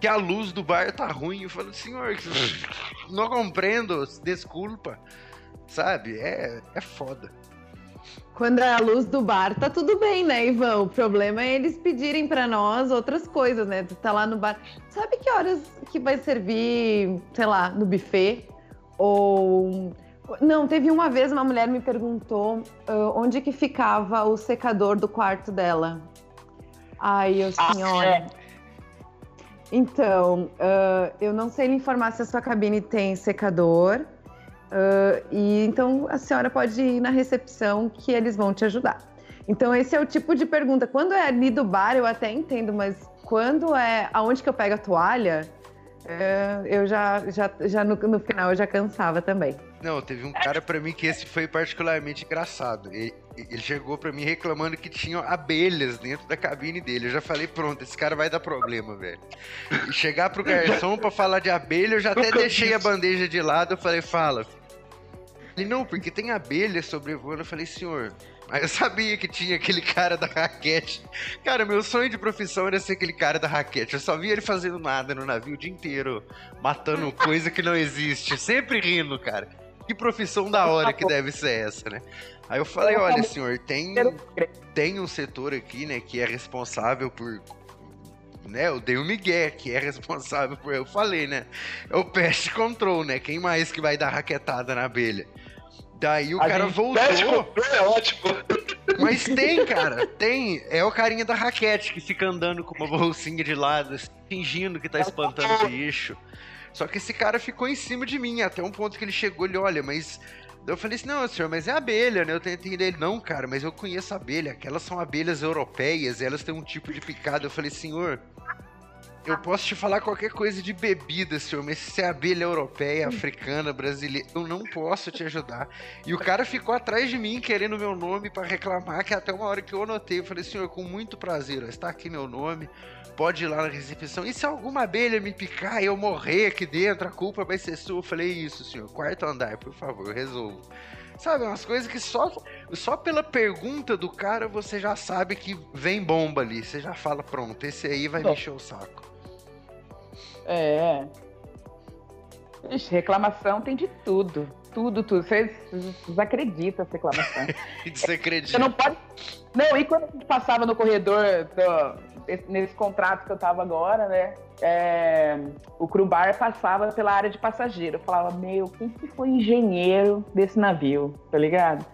Que a luz do bar tá ruim. Eu falo, senhor, não compreendo, desculpa. Sabe? É, é foda. Quando é a luz do bar, tá tudo bem, né, Ivan? O problema é eles pedirem para nós outras coisas, né? Tu tá lá no bar. Sabe que horas que vai servir, sei lá, no buffet? Ou. Não, teve uma vez uma mulher me perguntou uh, onde que ficava o secador do quarto dela. Ai, eu, ah, senhora. É. Então, uh, eu não sei lhe informar se a sua cabine tem secador. Uh, e então a senhora pode ir na recepção que eles vão te ajudar. Então esse é o tipo de pergunta. Quando é ali do bar eu até entendo, mas quando é aonde que eu pego a toalha, uh, eu já, já, já no, no, final eu já cansava também. Não, teve um cara para mim que esse foi particularmente engraçado. Ele, ele chegou para mim reclamando que tinham abelhas dentro da cabine dele. Eu já falei, pronto, esse cara vai dar problema, velho. E chegar pro garçom para falar de abelha, eu já até deixei a bandeja de lado. Eu falei, fala, ele, não, porque tem abelha sobrevoando. Eu falei, senhor, mas eu sabia que tinha aquele cara da raquete. Cara, meu sonho de profissão era ser aquele cara da raquete. Eu só via ele fazendo nada no navio o dia inteiro, matando coisa que não existe, sempre rindo, cara. Que profissão da hora que deve ser essa, né? Aí eu falei, olha, senhor, tem, tem um setor aqui, né, que é responsável por né? Eu dei o Miguel, que é responsável por. Eu falei, né? É o pest control, né? Quem mais que vai dar raquetada na abelha? Daí o a cara voltou. É ótimo. Mas tem, cara, tem. É o carinha da raquete que fica andando com uma bolsinha de lado, assim, fingindo que tá espantando o bicho. Só que esse cara ficou em cima de mim, até um ponto que ele chegou e olha, mas. Eu falei assim, não, senhor, mas é abelha, né? Eu tentei entender ele, não, cara, mas eu conheço abelha. Aquelas são abelhas europeias, elas têm um tipo de picada. Eu falei, senhor, eu posso te falar qualquer coisa de bebida, senhor, mas se é abelha europeia, africana, brasileira, eu não posso te ajudar. E o cara ficou atrás de mim querendo meu nome para reclamar, que até uma hora que eu anotei, eu falei, senhor, com muito prazer, está aqui meu nome, pode ir lá na recepção. E se alguma abelha me picar e eu morrer aqui dentro, a culpa vai ser sua. Eu falei, isso, senhor, quarto andar, por favor, resolvo. Sabe, umas coisas que só, só pela pergunta do cara você já sabe que vem bomba ali. Você já fala, pronto, esse aí vai mexer o saco. É. Ixi, reclamação tem de tudo. Tudo, tudo. Vocês desacreditam essa reclamação. Desacredita. Você não pode. Não, e quando a gente passava no corredor, do... nesse contrato que eu tava agora, né? É... o Crubar passava pela área de passageiro. Eu falava, meu, quem que foi engenheiro desse navio? Tá ligado?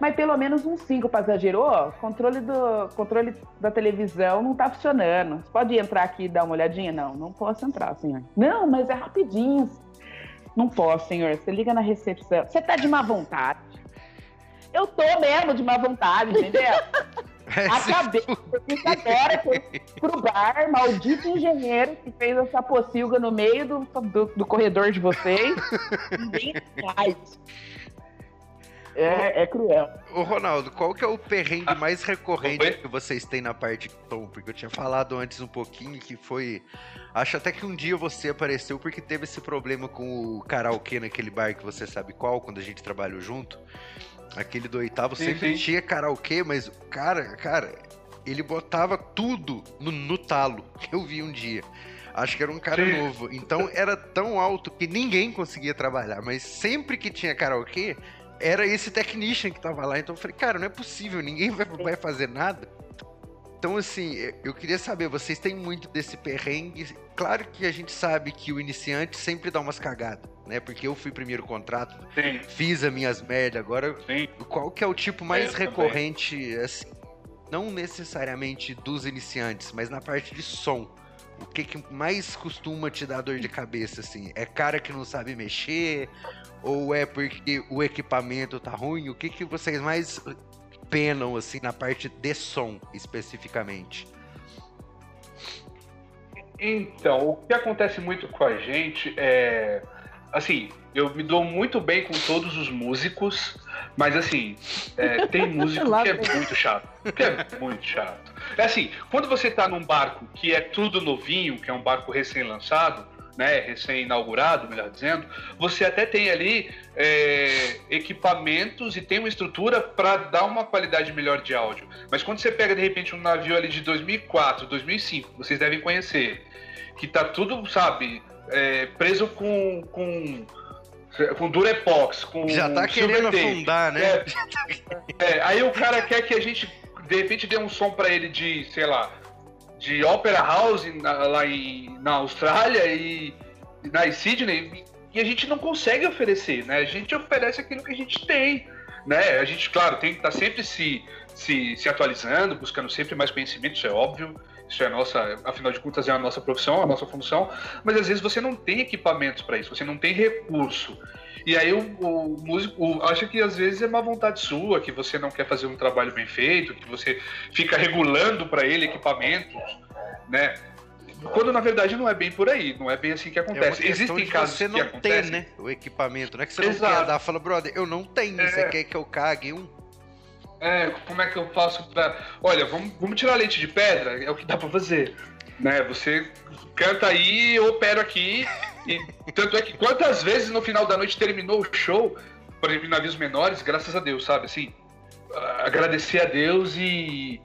mas pelo menos uns cinco passageiros. Ô, controle, do, controle da televisão não tá funcionando. Você pode entrar aqui e dar uma olhadinha? Não, não posso entrar, senhor. Não, mas é rapidinho. Não posso, senhor. Você liga na recepção. Você tá de má vontade. Eu tô mesmo de má vontade, entendeu? É, Acabei. Eu fiz agora pro bar, maldito engenheiro que fez essa pocilga no meio do, do, do corredor de vocês. Ninguém faz. É, é, cruel. Ô, Ronaldo, qual que é o perrengue mais recorrente que vocês têm na parte de tom? Porque eu tinha falado antes um pouquinho que foi. Acho até que um dia você apareceu porque teve esse problema com o karaokê naquele bar que você sabe qual, quando a gente trabalhou junto. Aquele do oitavo sim, sempre sim. tinha karaokê, mas o cara, cara, ele botava tudo no, no talo. Eu vi um dia. Acho que era um cara Sim. novo. Então era tão alto que ninguém conseguia trabalhar. Mas sempre que tinha karaokê, era esse technician que tava lá. Então eu falei, cara, não é possível, ninguém vai, vai fazer nada. Então, assim, eu queria saber, vocês têm muito desse perrengue. Claro que a gente sabe que o iniciante sempre dá umas cagadas, né? Porque eu fui primeiro contrato, Sim. fiz as minhas merdas. Agora, Sim. qual que é o tipo mais é, recorrente, assim, não necessariamente dos iniciantes, mas na parte de som? O que, que mais costuma te dar dor de cabeça, assim? É cara que não sabe mexer? Ou é porque o equipamento tá ruim? O que, que vocês mais penam, assim, na parte de som, especificamente? Então, o que acontece muito com a gente é. Assim, eu me dou muito bem com todos os músicos, mas assim, é, tem músico que é muito chato. Que é muito chato. É assim, quando você tá num barco que é tudo novinho, que é um barco recém-lançado, né, recém-inaugurado, melhor dizendo, você até tem ali é, equipamentos e tem uma estrutura para dar uma qualidade melhor de áudio. Mas quando você pega de repente um navio ali de 2004, 2005, vocês devem conhecer, que tá tudo, sabe, é, preso com, com com Durepox, com Já tá querendo afundar, né? É, é, aí o cara quer que a gente de repente dê um som para ele de, sei lá, de Opera House na, lá em, na Austrália e na Sydney e a gente não consegue oferecer, né? A gente oferece aquilo que a gente tem, né? A gente, claro, tem que estar tá sempre se, se, se atualizando, buscando sempre mais conhecimento, isso é óbvio, isso é nossa, afinal de contas é a nossa profissão, a nossa função, mas às vezes você não tem equipamentos para isso, você não tem recurso. E aí o, o músico acha que às vezes é má vontade sua, que você não quer fazer um trabalho bem feito, que você fica regulando para ele equipamentos, né? Quando na verdade não é bem por aí, não é bem assim que acontece. É Existem casos você não que tem, né? O equipamento, não é que você Exato. não quer dar, fala, brother, eu não tenho, é... você quer que eu cague um? É, como é que eu faço pra. Olha, vamos, vamos tirar leite de pedra, é o que dá pra fazer. Né? Você canta aí, eu opero aqui. E tanto é que quantas vezes no final da noite terminou o show, por exemplo, em navios menores, graças a Deus, sabe? Assim, agradecer a Deus e.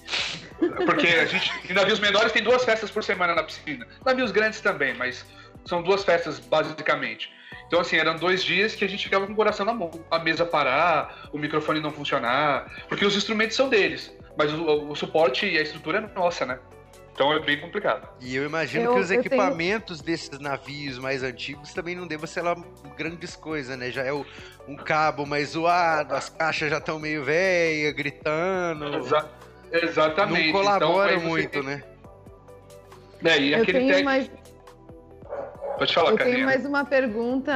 Porque a gente. Em navios menores tem duas festas por semana na piscina. Navios grandes também, mas são duas festas basicamente. Então, assim, eram dois dias que a gente ficava com o coração na mão. A mesa parar, o microfone não funcionar, porque os instrumentos são deles, mas o, o suporte e a estrutura é nossa, né? Então é bem complicado. E eu imagino eu, que os equipamentos tenho... desses navios mais antigos também não devam ser lá grandes coisas, né? Já é o, um cabo mais zoado, as caixas já estão meio velhas, gritando. Exa exatamente. Não colabora então, muito, tem... né? É, e aquele eu tenho tec... mais Pode falar, Eu tenho mais uma pergunta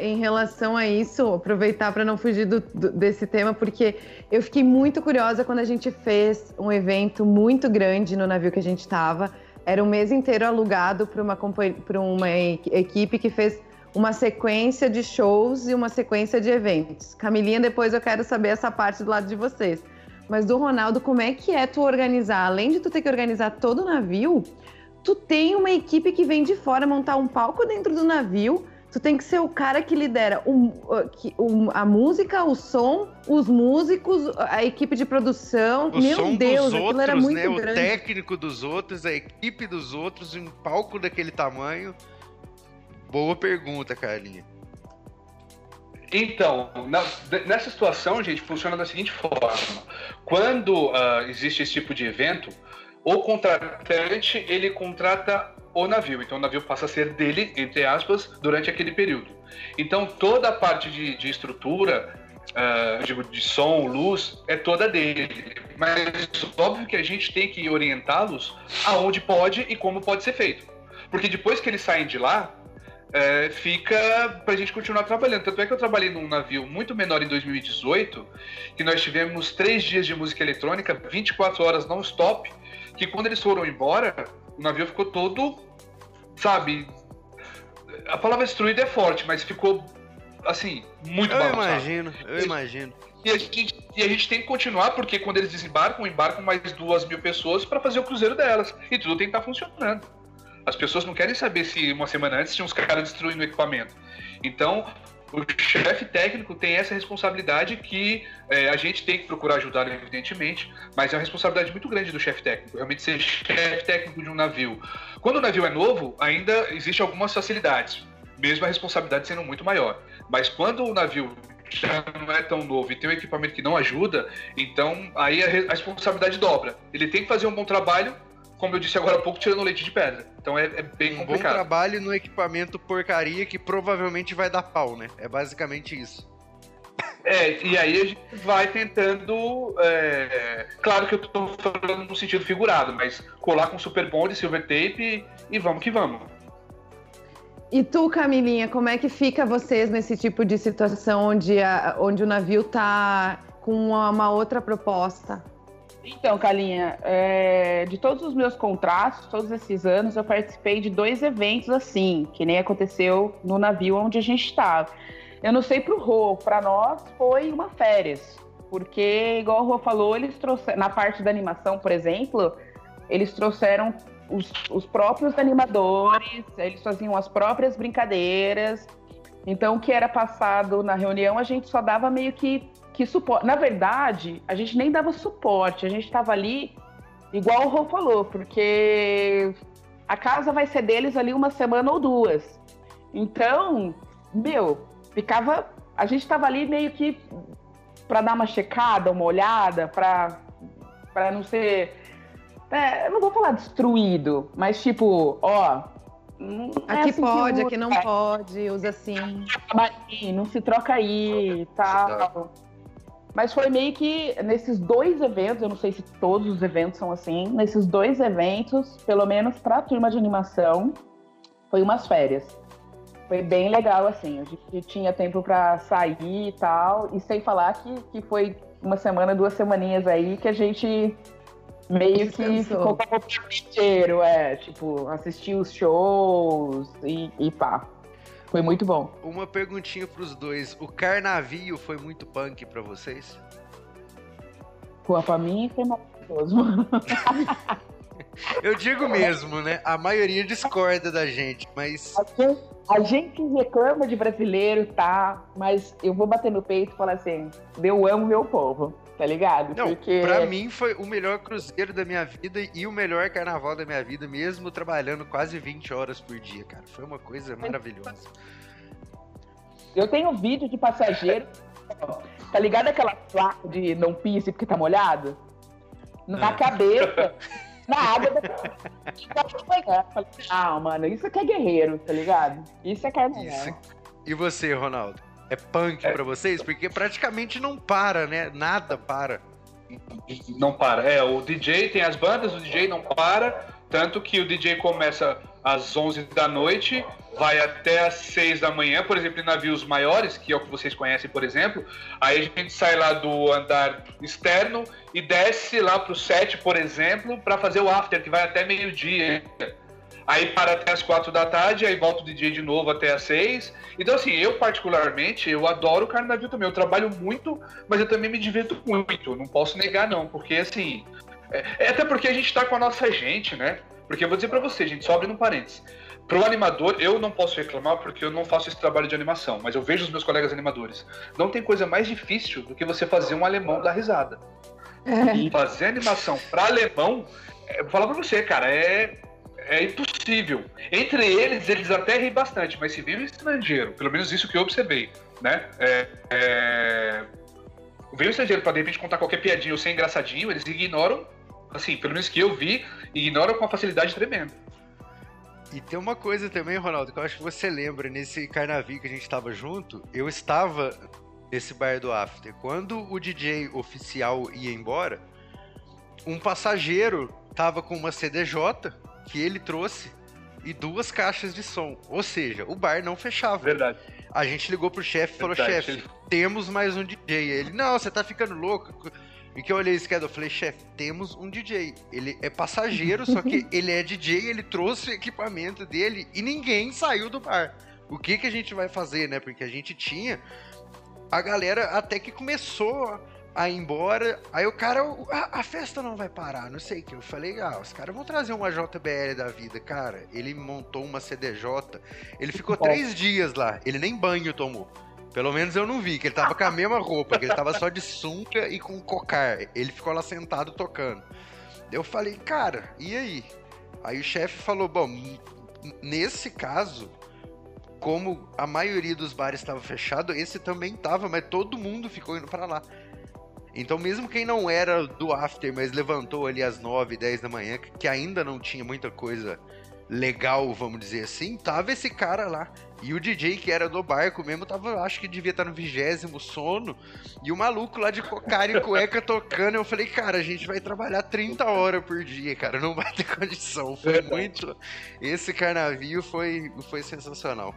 em relação a isso, aproveitar para não fugir do, do, desse tema, porque eu fiquei muito curiosa quando a gente fez um evento muito grande no navio que a gente estava. Era um mês inteiro alugado para uma, uma equipe que fez uma sequência de shows e uma sequência de eventos. Camilinha, depois eu quero saber essa parte do lado de vocês. Mas do Ronaldo, como é que é tu organizar? Além de tu ter que organizar todo o navio, tu tem uma equipe que vem de fora montar um palco dentro do navio. Tu tem que ser o cara que lidera o, o, a música, o som, os músicos, a equipe de produção. O Meu som Deus, dos outros, era muito né? grande. O técnico dos outros, a equipe dos outros, um palco daquele tamanho. Boa pergunta, Carlinha. Então, na, nessa situação, gente, funciona da seguinte forma: quando uh, existe esse tipo de evento, o contratante ele contrata o navio, então o navio passa a ser dele, entre aspas, durante aquele período. Então toda a parte de, de estrutura, uh, digo, de som, luz, é toda dele. Mas óbvio que a gente tem que orientá-los aonde pode e como pode ser feito. Porque depois que eles saem de lá, é, fica pra gente continuar trabalhando. Tanto é que eu trabalhei num navio muito menor em 2018, que nós tivemos três dias de música eletrônica, 24 horas non-stop, que quando eles foram embora, o navio ficou todo, sabe, a palavra destruída é forte, mas ficou assim, muito Eu imagino, eu imagino. E a, gente, e a gente tem que continuar, porque quando eles desembarcam, embarcam mais duas mil pessoas para fazer o cruzeiro delas. E tudo tem que estar funcionando. As pessoas não querem saber se uma semana antes tinha uns caras destruindo o equipamento. Então, o chefe técnico tem essa responsabilidade que é, a gente tem que procurar ajudar, evidentemente, mas é uma responsabilidade muito grande do chefe técnico, realmente ser chefe técnico de um navio. Quando o navio é novo, ainda existe algumas facilidades, mesmo a responsabilidade sendo muito maior. Mas quando o navio já não é tão novo e tem um equipamento que não ajuda, então aí a responsabilidade dobra. Ele tem que fazer um bom trabalho, como eu disse agora há pouco, tirando leite de pedra. Então é, é bem Um bom complicado. trabalho no equipamento porcaria que provavelmente vai dar pau, né? É basicamente isso. É, e aí a gente vai tentando. é, Claro que eu tô falando no sentido figurado, mas colar com super bond, silver tape e, e vamos que vamos. E tu, Camilinha, como é que fica vocês nesse tipo de situação onde, a- onde o navio tá com uma, uma outra proposta? Então, Calinha, é, de todos os meus contratos, todos esses anos, eu participei de dois eventos assim, que nem aconteceu no navio onde a gente estava. Eu não sei pro Rô, para nós foi uma férias, porque, igual o Rô falou, eles trouxeram, na parte da animação, por exemplo, eles trouxeram os, os próprios animadores, eles faziam as próprias brincadeiras. Então, o que era passado na reunião, a gente só dava meio que que suporte. Na verdade, a gente nem dava suporte, a gente estava ali, igual o Rô falou, porque a casa vai ser deles ali uma semana ou duas. Então, meu, ficava. A gente estava ali meio que para dar uma checada, uma olhada, para não ser. É, eu não vou falar destruído, mas tipo, ó. Não é Aqui assim que pode, aqui não é, pode, usa assim. não se troca aí e tal. Mas foi meio que nesses dois eventos, eu não sei se todos os eventos são assim, nesses dois eventos, pelo menos pra turma de animação, foi umas férias. Foi bem legal, assim. A gente tinha tempo pra sair e tal. E sem falar que, que foi uma semana, duas semaninhas aí que a gente meio que ficou como o dia inteiro, é. Tipo, assistir os shows e, e pá. Foi muito bom. Uma perguntinha pros dois. O carnavio foi muito punk pra vocês? Pô, pra mim foi maravilhoso. Eu digo mesmo, né? A maioria discorda da gente, mas A gente, a gente reclama de brasileiro, tá? Mas eu vou bater no peito e falar assim: eu amo meu povo, tá ligado? Não, Porque pra mim foi o melhor cruzeiro da minha vida e o melhor carnaval da minha vida, mesmo trabalhando quase 20 horas por dia, cara. Foi uma coisa maravilhosa. eu tenho vídeo de passageiro, tá ligado aquela placa de não pise porque tá molhado? Na Ah. cabeça, na água da. Falei, Ah, mano, isso aqui é guerreiro, tá ligado? Isso é carnaval. Isso. E você, Ronaldo? É punk pra vocês? Porque praticamente não para, né? Nada para. Não para. É, o DJ tem as bandas, o DJ não para. Tanto que o DJ começa às 11 da noite, vai até às 6 da manhã, por exemplo, em navios maiores, que é o que vocês conhecem, por exemplo. Aí a gente sai lá do andar externo e desce lá pro 7, por exemplo, para fazer o after, que vai até meio-dia. Aí para até as 4 da tarde, aí volta o DJ de novo até as 6. Então, assim, eu particularmente, eu adoro o carnaval também. Eu trabalho muito, mas eu também me divirto muito. Não posso negar, não, porque assim. É, é até porque a gente tá com a nossa gente, né? Porque eu vou dizer pra você, gente, só abrindo um parênteses. Pro animador, eu não posso reclamar porque eu não faço esse trabalho de animação, mas eu vejo os meus colegas animadores. Não tem coisa mais difícil do que você fazer um alemão dar risada. E fazer animação pra alemão, é, vou falar pra você, cara, é, é impossível. Entre eles, eles até riem bastante, mas se vive estrangeiro, pelo menos isso que eu observei, né? É, é... Veio um estrangeiro pra de repente contar qualquer piadinha ou ser engraçadinho, eles ignoram, assim, pelo menos que eu vi, ignoram com uma facilidade tremenda. E tem uma coisa também, Ronaldo, que eu acho que você lembra, nesse carnaval que a gente tava junto, eu estava nesse bar do After. Quando o DJ oficial ia embora, um passageiro tava com uma CDJ que ele trouxe e duas caixas de som. Ou seja, o bar não fechava. Verdade. A gente ligou pro chefe e falou: chefe, temos mais um DJ. Ele, não, você tá ficando louco. E que eu olhei esse cara, eu falei, chefe, temos um DJ. Ele é passageiro, só que ele é DJ, ele trouxe o equipamento dele e ninguém saiu do bar. O que que a gente vai fazer, né? Porque a gente tinha a galera até que começou a ir embora. Aí o cara, a, a, festa não vai parar, não sei o que. Eu falei, ah, os caras vão trazer uma JBL da vida. Cara, ele montou uma CDJ, ele ficou três dias lá, ele nem banho tomou. Pelo menos eu não vi, que ele tava com a mesma roupa, que ele tava só de sunca e com cocar. Ele ficou lá sentado tocando. Eu falei, cara, e aí? Aí o chefe falou, bom, nesse caso, como a maioria dos bares estava fechado, esse também tava, mas todo mundo ficou indo para lá. Então, mesmo quem não era do after, mas levantou ali às 9, 10 da manhã, que ainda não tinha muita coisa legal, vamos dizer assim, tava esse cara lá. E o DJ que era do barco mesmo tava, acho que devia estar no vigésimo sono. E o maluco lá de cocar e cueca tocando. Eu falei, cara, a gente vai trabalhar 30 horas por dia, cara. Não vai ter condição. Foi muito. Esse carnavio foi, foi sensacional.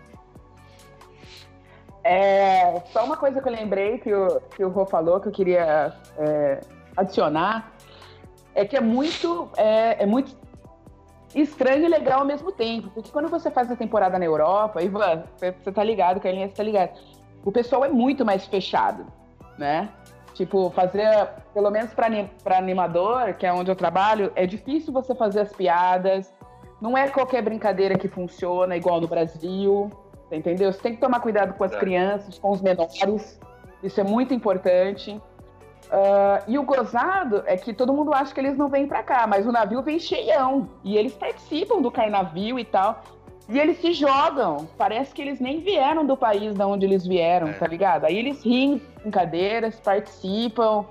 É, só uma coisa que eu lembrei que o, que o Rô falou que eu queria é, adicionar é que é muito, é, é muito estranho e legal ao mesmo tempo. Porque quando você faz a temporada na Europa, Ivan, você tá ligado, Carlinhos, você tá ligado. O pessoal é muito mais fechado, né? Tipo, fazer, pelo menos para animador, que é onde eu trabalho, é difícil você fazer as piadas. Não é qualquer brincadeira que funciona igual no Brasil, entendeu? Você tem que tomar cuidado com as é. crianças, com os menores. Isso é muito importante. Uh, e o gozado é que todo mundo acha que eles não vêm para cá, mas o navio vem cheião. E eles participam do carnavio e tal. E eles se jogam. Parece que eles nem vieram do país de onde eles vieram, é. tá ligado? Aí eles riem brincadeiras, participam,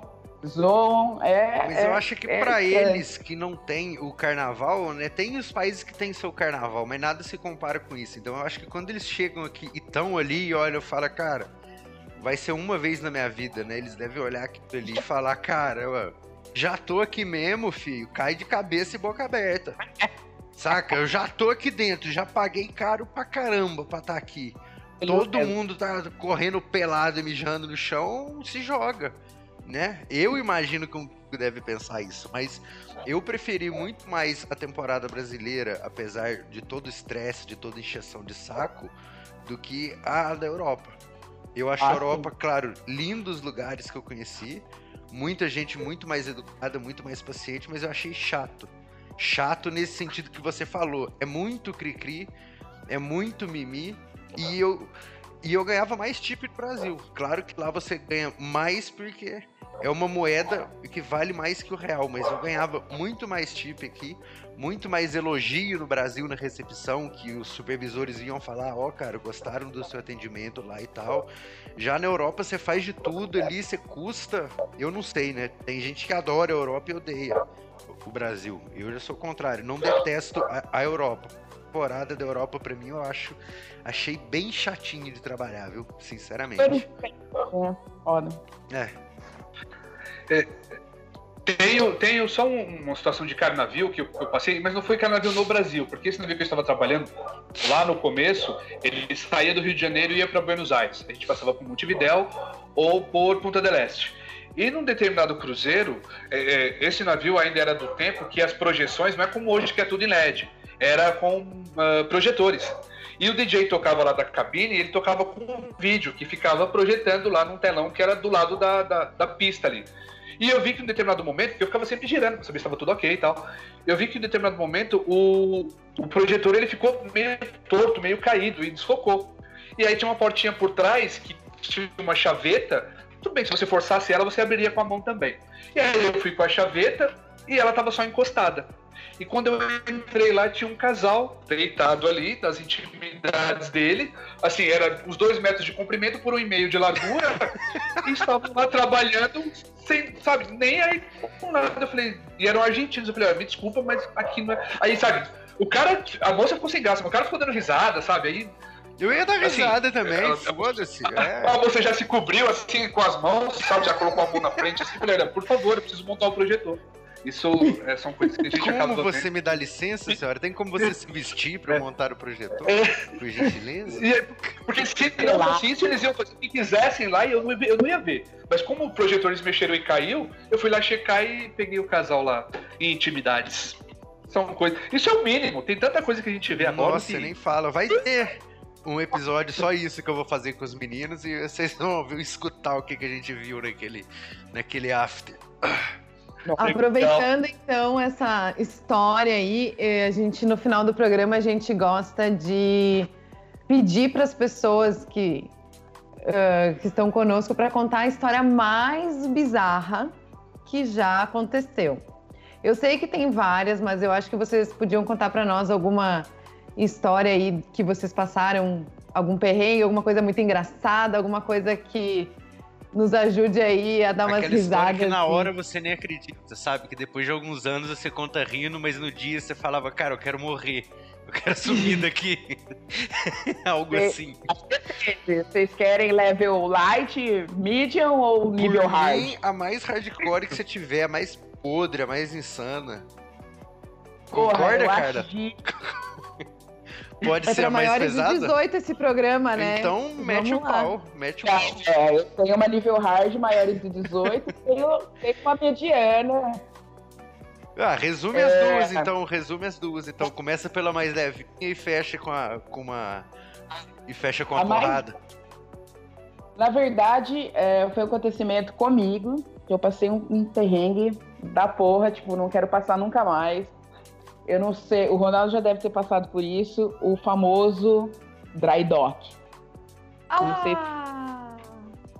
zoam. É, Mas é, eu acho que é, para eles que não tem o carnaval, né? Tem os países que tem seu carnaval, mas nada se compara com isso. Então eu acho que quando eles chegam aqui e estão ali e olham, fala, cara vai ser uma vez na minha vida, né? Eles devem olhar aquilo ali e falar, cara, já tô aqui mesmo, filho. Cai de cabeça e boca aberta. Saca? Eu já tô aqui dentro, já paguei caro pra caramba pra estar tá aqui. Todo é mundo tá correndo pelado e mijando no chão, se joga, né? Eu imagino que um deve pensar isso, mas eu preferi muito mais a temporada brasileira, apesar de todo o estresse, de toda encheção de saco, do que a da Europa. Eu acho ah, a Europa, sim. claro, lindos lugares que eu conheci. Muita gente muito mais educada, muito mais paciente, mas eu achei chato. Chato nesse sentido que você falou. É muito cri-cri, é muito mimi. E eu, e eu ganhava mais tip no Brasil. Claro que lá você ganha mais porque é uma moeda que vale mais que o real, mas eu ganhava muito mais tip aqui muito mais elogio no Brasil na recepção, que os supervisores iam falar, ó, oh, cara, gostaram do seu atendimento lá e tal. Já na Europa você faz de tudo ali, você custa. Eu não sei, né? Tem gente que adora a Europa e odeia o Brasil. Eu já sou o contrário, não detesto a, a Europa. A temporada da Europa, para mim, eu acho. Achei bem chatinho de trabalhar, viu? Sinceramente. É, foda. É. tenho, tenho só um, uma situação de carnavio que eu, passei, mas não foi carnavio no Brasil, porque esse navio que eu estava trabalhando lá no começo, ele saía do Rio de Janeiro e ia para Buenos Aires. A gente passava por Montevidéu ou por Punta del Este. E num determinado cruzeiro, é, é, esse navio ainda era do tempo que as projeções não é como hoje que é tudo em LED, era com uh, projetores. E o DJ tocava lá da cabine e ele tocava com um vídeo que ficava projetando lá num telão que era do lado da, da, da pista ali. E eu vi que em determinado momento, eu ficava sempre girando pra saber se estava tudo ok e tal. Eu vi que em determinado momento o, o projetor ele ficou meio torto, meio caído e desfocou. E aí tinha uma portinha por trás que tinha uma chaveta. Tudo bem, se você forçasse ela, você abriria com a mão também. E aí eu fui com a chaveta e ela estava só encostada. E quando eu entrei lá, tinha um casal deitado ali, nas intimidades dele. Assim, era uns dois metros de comprimento por um e meio de largura. e estavam lá trabalhando, sem, sabe, nem aí com nada. Eu falei, e eram argentinos. Eu falei, ah, me desculpa, mas aqui não é. Aí, sabe, o cara, a moça ficou sem graça, o cara ficou dando risada, sabe? Aí eu ia dar assim, risada assim, também, foda-se. É. Ah, você já se cobriu assim com as mãos, sabe? Já colocou a mão na frente assim, falei, por favor, eu preciso montar o projetor. Isso é, são coisas que a gente como acaba Como você me dá licença, senhora? Tem como você se vestir para montar o projetor? É. Por gentileza? É, porque se não fosse isso, eles iam fazer o que quisessem lá e eu não, eu não ia ver. Mas como o projetor eles mexeram e caiu, eu fui lá checar e peguei o casal lá em intimidades. São coisas. Isso é o mínimo. Tem tanta coisa que a gente vê agora. Nossa, que... nem fala. Vai ter um episódio só isso que eu vou fazer com os meninos e vocês vão escutar o que, que a gente viu naquele, naquele after. Aproveitando então essa história aí, eh, a gente no final do programa a gente gosta de pedir para as pessoas que, uh, que estão conosco para contar a história mais bizarra que já aconteceu. Eu sei que tem várias, mas eu acho que vocês podiam contar para nós alguma história aí que vocês passaram, algum perrengue, alguma coisa muito engraçada, alguma coisa que nos ajude aí a dar umas Aquela risadas. que na hora você nem acredita, sabe? Que depois de alguns anos você conta rindo, mas no dia você falava, cara, eu quero morrer. Eu quero sumir daqui. Algo assim. Vocês querem level light, medium ou nível Por hard? Mim, a mais hardcore que você tiver, a mais podre, a mais insana. Concorda, cara? Que... Pode é ser a mais maiores pesada? de 18 esse programa, né? Então, mete o pau. Mete o pau. É, eu tenho uma nível hard, maiores de 18, tenho, tenho uma mediana. Ah, resume é... as duas, então. Resume as duas. Então, começa pela mais leve e fecha com, a, com uma... E fecha com a, a porrada. Mais... Na verdade, é, foi um acontecimento comigo. Que eu passei um, um perrengue da porra, tipo, não quero passar nunca mais. Eu não sei, o Ronaldo já deve ter passado por isso, o famoso dry dock. Ah, não sei.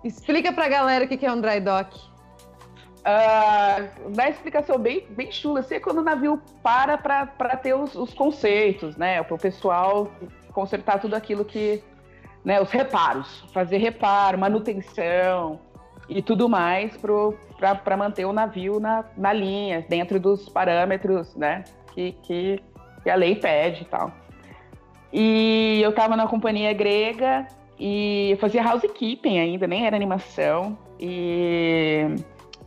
Explica pra galera o que é um dry dock. Uh, dá explicação bem, bem chula, assim, é quando o navio para para ter os, os, conceitos, né? Para o pessoal consertar tudo aquilo que. Né, os reparos, fazer reparo, manutenção e tudo mais para manter o navio na, na linha, dentro dos parâmetros, né? Que, que, que a lei pede e tal. E eu tava na companhia grega e eu fazia housekeeping ainda, nem era animação. E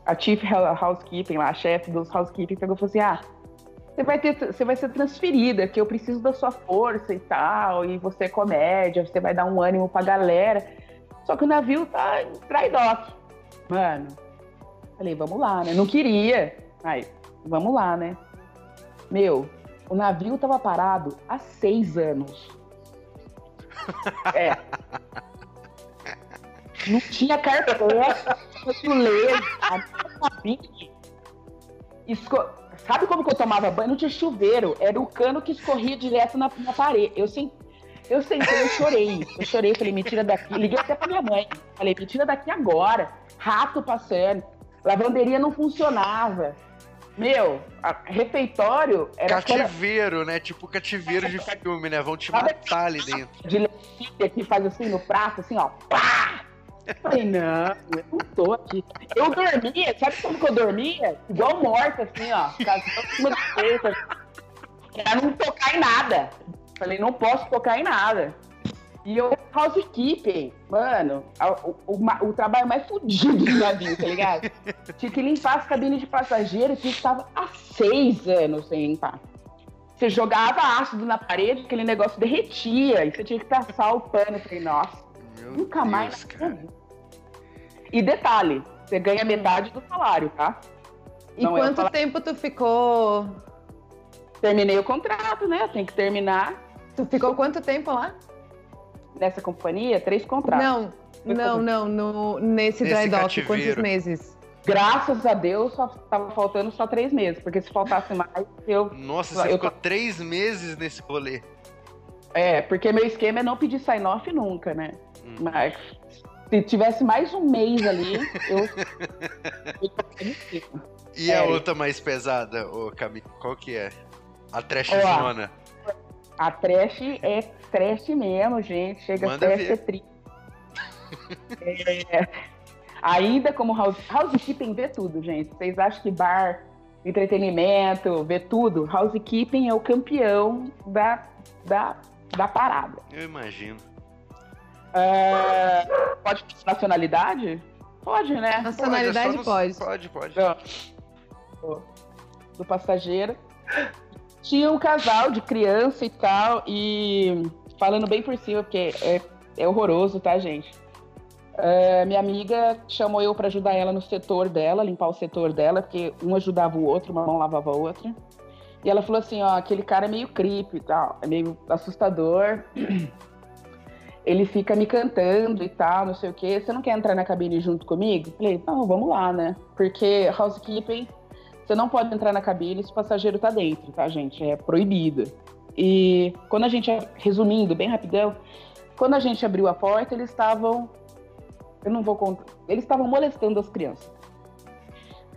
a chief housekeeping lá, a chefe dos housekeeping, pegou e falou assim: ah, você vai, ter, você vai ser transferida, que eu preciso da sua força e tal, e você é comédia, você vai dar um ânimo pra galera. Só que o navio tá em dry dock. Mano, falei, vamos lá, né? Não queria. Aí, vamos lá, né? Meu, o navio tava parado há seis anos. É. Não tinha carteira, fuleiro, Esco... Sabe como que eu tomava banho? Não tinha chuveiro. Era o cano que escorria direto na, na parede. Eu, sem... eu sentei, eu chorei. Eu chorei, falei, me tira daqui. Liguei até pra minha mãe. Falei, me tira daqui agora. Rato passando. Lavanderia não funcionava. Meu, refeitório era. Cativeiro, né? Tipo cativeiro de filme, né? Vão te matar ali dentro. De lentilha que faz assim no prato, assim, ó. Pá! Falei, não, eu não tô aqui. Eu dormia, sabe como que eu dormia? Igual morta, assim, ó. cima do peito. Pra não tocar em nada. Falei, não posso tocar em nada. E eu, housekeeping, mano, o, o, o, trabalho mais fodido do navio, tá ligado? tinha que limpar as cabines de passageiro que estava há seis anos sem limpar. Você jogava ácido na parede, aquele negócio derretia, e você tinha que passar o pano. Eu falei, nossa, Meu nunca Deus, mais. Cara. E detalhe, você ganha metade do salário, tá? E Não é quanto tempo tu ficou? Terminei o contrato, né? Tem que terminar. Tu ficou quanto tempo lá? Nessa companhia três contratos. Não, não, não, no, nesse, nesse dry dock, quantos meses? Graças a Deus, só tava faltando só três meses, porque se faltasse mais, eu. Nossa, você eu, ficou três meses nesse rolê. É, porque meu esquema é não pedir sign-off nunca, né? Hum. Mas se tivesse mais um mês ali, eu. e a outra mais pesada, ô Camille, qual que é? A trashzona. A trash é trash mesmo, gente. Chega Manda até a ser triste. é, ainda como house, housekeeping vê tudo, gente. Vocês acham que bar, entretenimento, vê tudo? Housekeeping é o campeão da, da, da parada. Eu imagino. É, pode ter nacionalidade? Pode, né? Nacionalidade pode. Pode, pode. pode. do passageiro. Tinha um casal de criança e tal, e falando bem por cima, porque é, é horroroso, tá, gente? Uh, minha amiga chamou eu para ajudar ela no setor dela, limpar o setor dela, porque um ajudava o outro, uma mão lavava a outra. E ela falou assim, ó, aquele cara é meio creepy e tal, é meio assustador. Ele fica me cantando e tal, não sei o quê. Você não quer entrar na cabine junto comigo? Falei, não, vamos lá, né? Porque housekeeping, você não pode entrar na cabine se o passageiro tá dentro, tá, gente? É proibido. E quando a gente, resumindo bem rapidão, quando a gente abriu a porta, eles estavam eu não vou contar. Eles estavam molestando as crianças.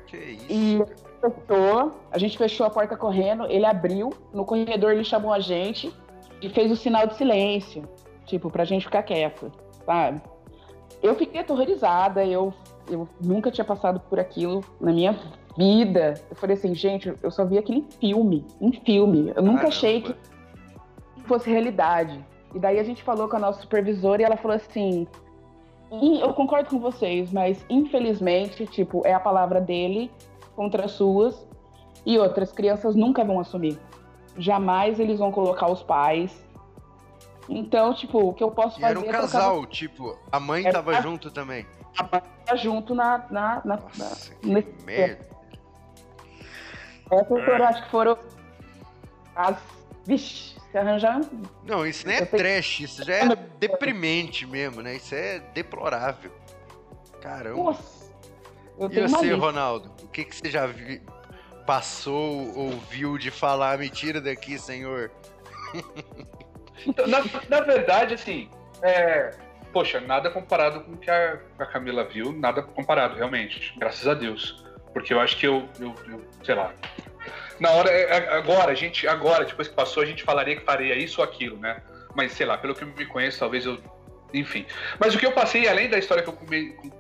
Que isso? E fechou, a gente fechou a porta correndo, ele abriu, no corredor ele chamou a gente e fez o sinal de silêncio, tipo, pra gente ficar quieto, sabe? Eu fiquei aterrorizada, eu, eu nunca tinha passado por aquilo na minha vida. Eu falei assim, gente, eu só vi aquele filme, em filme. Eu nunca Caramba. achei que fosse realidade. E daí a gente falou com a nossa supervisora e ela falou assim: eu concordo com vocês, mas infelizmente, tipo, é a palavra dele contra as suas. E outras crianças nunca vão assumir. Jamais eles vão colocar os pais. Então, tipo, o que eu posso fazer. era um é casal, tipo, a mãe era tava a... junto também. A mãe tava junto na. na, na, Nossa, na... que merda. Essa eu acho que foram as. Vixe, se arranjar. Não, isso nem é trash, isso já é deprimente mesmo, né? Isso é deplorável. Caramba. Nossa. e você, Ronaldo? O que, que você já vi, passou ou viu de falar? Me tira daqui, senhor. Então, na, na verdade, assim, é, poxa, nada comparado com o que a, a, Camila viu, nada comparado, realmente, graças a Deus. Porque eu acho que eu, eu, eu sei lá, na hora, é, é, agora, a gente, agora, depois que passou, a gente falaria que faria isso ou aquilo, né? Mas sei lá, pelo que eu me conheço, talvez eu. Enfim. Mas o que eu passei, além da história que eu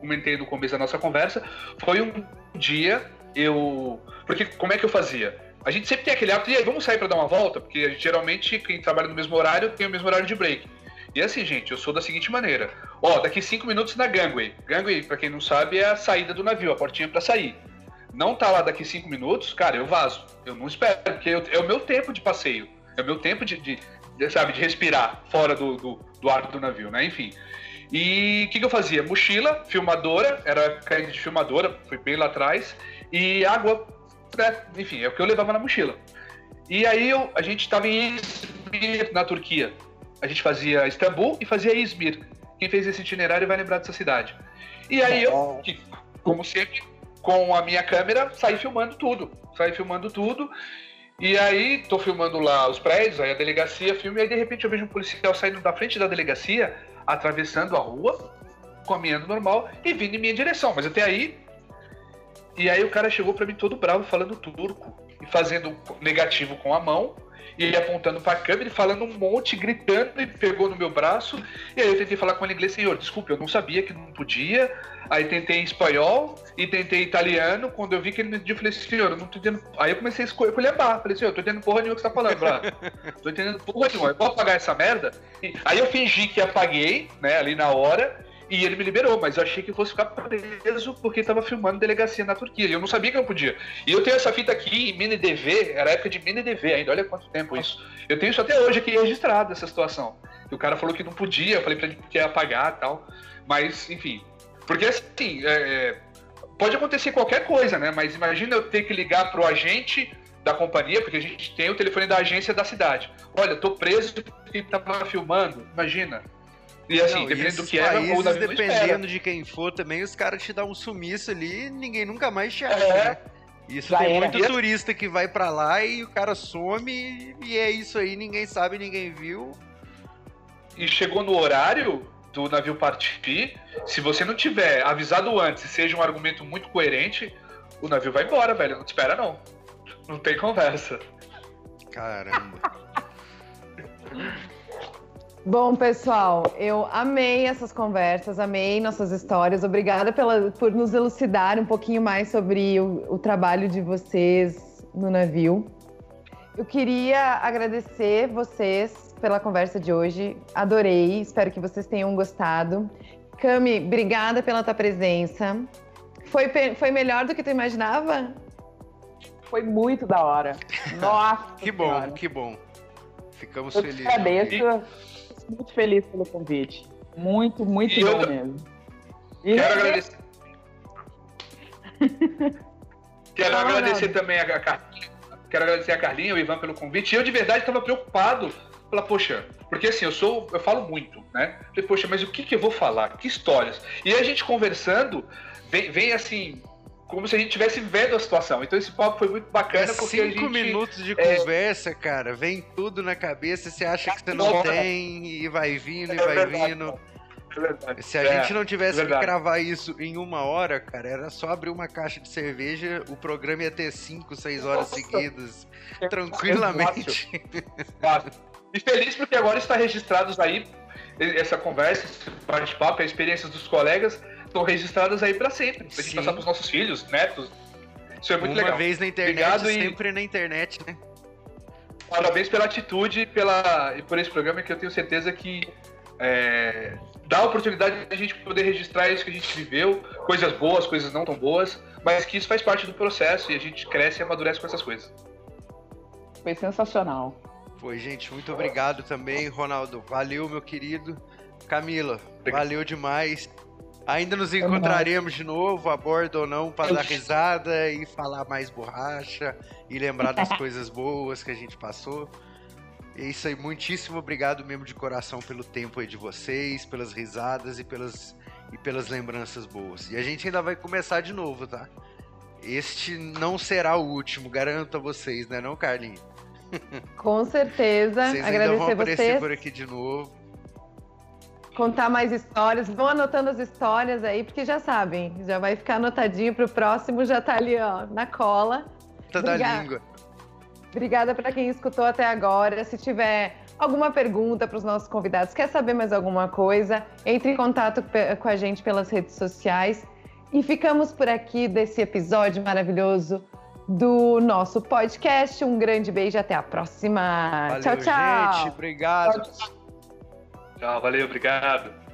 comentei no começo da nossa conversa, foi um dia eu. Porque como é que eu fazia? A gente sempre tem aquele hábito, e aí, vamos sair para dar uma volta? Porque geralmente, quem trabalha no mesmo horário tem o mesmo horário de break. E assim, gente, eu sou da seguinte maneira: ó, daqui cinco minutos na gangway. Gangway, para quem não sabe, é a saída do navio, a portinha para sair não tá lá daqui cinco minutos, cara, eu vazo. Eu não espero, porque eu, é o meu tempo de passeio. É o meu tempo de, de, de sabe, de respirar fora do, do, do ar do navio, né? Enfim. E o que, que, eu fazia? Mochila, filmadora, era caída de filmadora, fui bem lá atrás, e água, né? enfim, é o que eu levava na mochila. E aí eu, a gente estava em Izmir, na Turquia. A gente fazia Istambul e fazia Izmir. Quem fez esse itinerário vai lembrar dessa cidade. E aí eu, que, como sempre, com a minha câmera, saí filmando tudo. Saí filmando tudo. E aí, tô filmando lá os prédios, aí a delegacia filma, e aí de repente eu vejo um policial saindo da frente da delegacia, atravessando a rua, caminhando normal e vindo em minha direção. Mas até aí. E aí o cara chegou para mim todo bravo, falando turco, e fazendo negativo com a mão, ele apontando para a câmera e falando um monte, gritando, e pegou no meu braço. E aí eu tentei falar com ele em inglês, senhor, desculpe, eu não sabia que não podia. Aí tentei em espanhol e tentei italiano. Quando eu vi que ele me disse, eu falei, senhor, eu não tô entendendo. Aí eu comecei a escolher barra. Falei, senhor, eu tô entendendo porra nenhuma que você tá falando, brá. tô entendendo porra nenhuma. Eu vou apagar essa merda? E aí eu fingi que apaguei, né, ali na hora. E ele me liberou, mas eu achei que eu fosse ficar preso porque estava filmando delegacia na Turquia. E eu não sabia que eu podia. E eu tenho essa fita aqui em mini DV, era época de mini DV ainda, olha quanto tempo isso. Eu tenho isso até hoje aqui registrado, essa situação. E o cara falou que não podia, eu falei pra ele que ia apagar e tal. Mas, enfim, porque assim, é, é, pode acontecer qualquer coisa, né? Mas imagina eu ter que ligar pro agente da companhia, porque a gente tem o telefone da agência da cidade. Olha, tô preso porque tava filmando, imagina. E assim, não, dependendo do que países, era, o navio dependendo de quem for também, os caras te dão um sumiço ali e ninguém nunca mais te acha, é. né? Isso Já tem muito turista que vai para lá e o cara some e é isso aí, ninguém sabe, ninguém viu. E chegou no horário, do navio partir, se você não tiver avisado antes e seja um argumento muito coerente, o navio vai embora, velho. Não te espera, não. Não tem conversa. Caramba. Bom, pessoal, eu amei essas conversas, amei nossas histórias. Obrigada pela, por nos elucidar um pouquinho mais sobre o, o trabalho de vocês no navio. Eu queria agradecer vocês pela conversa de hoje. Adorei, espero que vocês tenham gostado. Cami, obrigada pela tua presença. Foi, foi melhor do que tu imaginava? Foi muito da hora. Nossa! que bom, que bom. Ficamos eu felizes. Agradeço. Muito feliz pelo convite. Muito, muito e bom eu... mesmo. E quero agradecer. quero não, agradecer não. também a Carlinha. Quero agradecer a Carlinha e o Ivan pelo convite. Eu de verdade estava preocupado. Falar, poxa, porque assim, eu sou. Eu falo muito, né? Falei, poxa, mas o que, que eu vou falar? Que histórias? E a gente conversando, vem, vem assim, como se a gente estivesse vendo a situação. Então esse papo foi muito bacana. É porque cinco a gente, minutos de é... conversa, cara, vem tudo na cabeça, você acha que você não tem, e vai vindo, e é vai verdade, vindo. É. Se a é, gente não tivesse que gravar isso em uma hora, cara, era só abrir uma caixa de cerveja, o programa ia ter cinco, seis horas Nossa. seguidas, tranquilamente. Fácil. E feliz porque agora está registrados aí essa conversa, esse bate-papo, as experiências dos colegas estão registradas aí para sempre. Pra gente passar pros nossos filhos, netos. Isso é muito Uma legal. Uma vez na internet, Obrigado sempre e... na internet, né? Parabéns pela atitude pela, e por esse programa que eu tenho certeza que é, dá a oportunidade de a gente poder registrar isso que a gente viveu, coisas boas, coisas não tão boas, mas que isso faz parte do processo e a gente cresce e amadurece com essas coisas. Foi sensacional. Foi, gente, muito obrigado também, Ronaldo. Valeu, meu querido. Camila, obrigado. valeu demais. Ainda nos encontraremos de novo, a bordo ou não, para dar risada e falar mais borracha e lembrar das coisas boas que a gente passou. É isso aí, muitíssimo obrigado mesmo de coração pelo tempo aí de vocês, pelas risadas e pelas, e pelas lembranças boas. E a gente ainda vai começar de novo, tá? Este não será o último, garanto a vocês, né não, Carlinhos? Com certeza. Vocês Agradecer ainda vão aparecer vocês. por aqui de novo contar mais histórias. Vão anotando as histórias aí, porque já sabem, já vai ficar anotadinho para o próximo, já tá ali, ó, na cola. Tá da língua. Obrigada para quem escutou até agora. Se tiver alguma pergunta para os nossos convidados, quer saber mais alguma coisa, entre em contato com a gente pelas redes sociais. E ficamos por aqui desse episódio maravilhoso do nosso podcast. Um grande beijo e até a próxima. Valeu, tchau, tchau. Gente, obrigado. Tchau. Tchau, valeu, obrigado.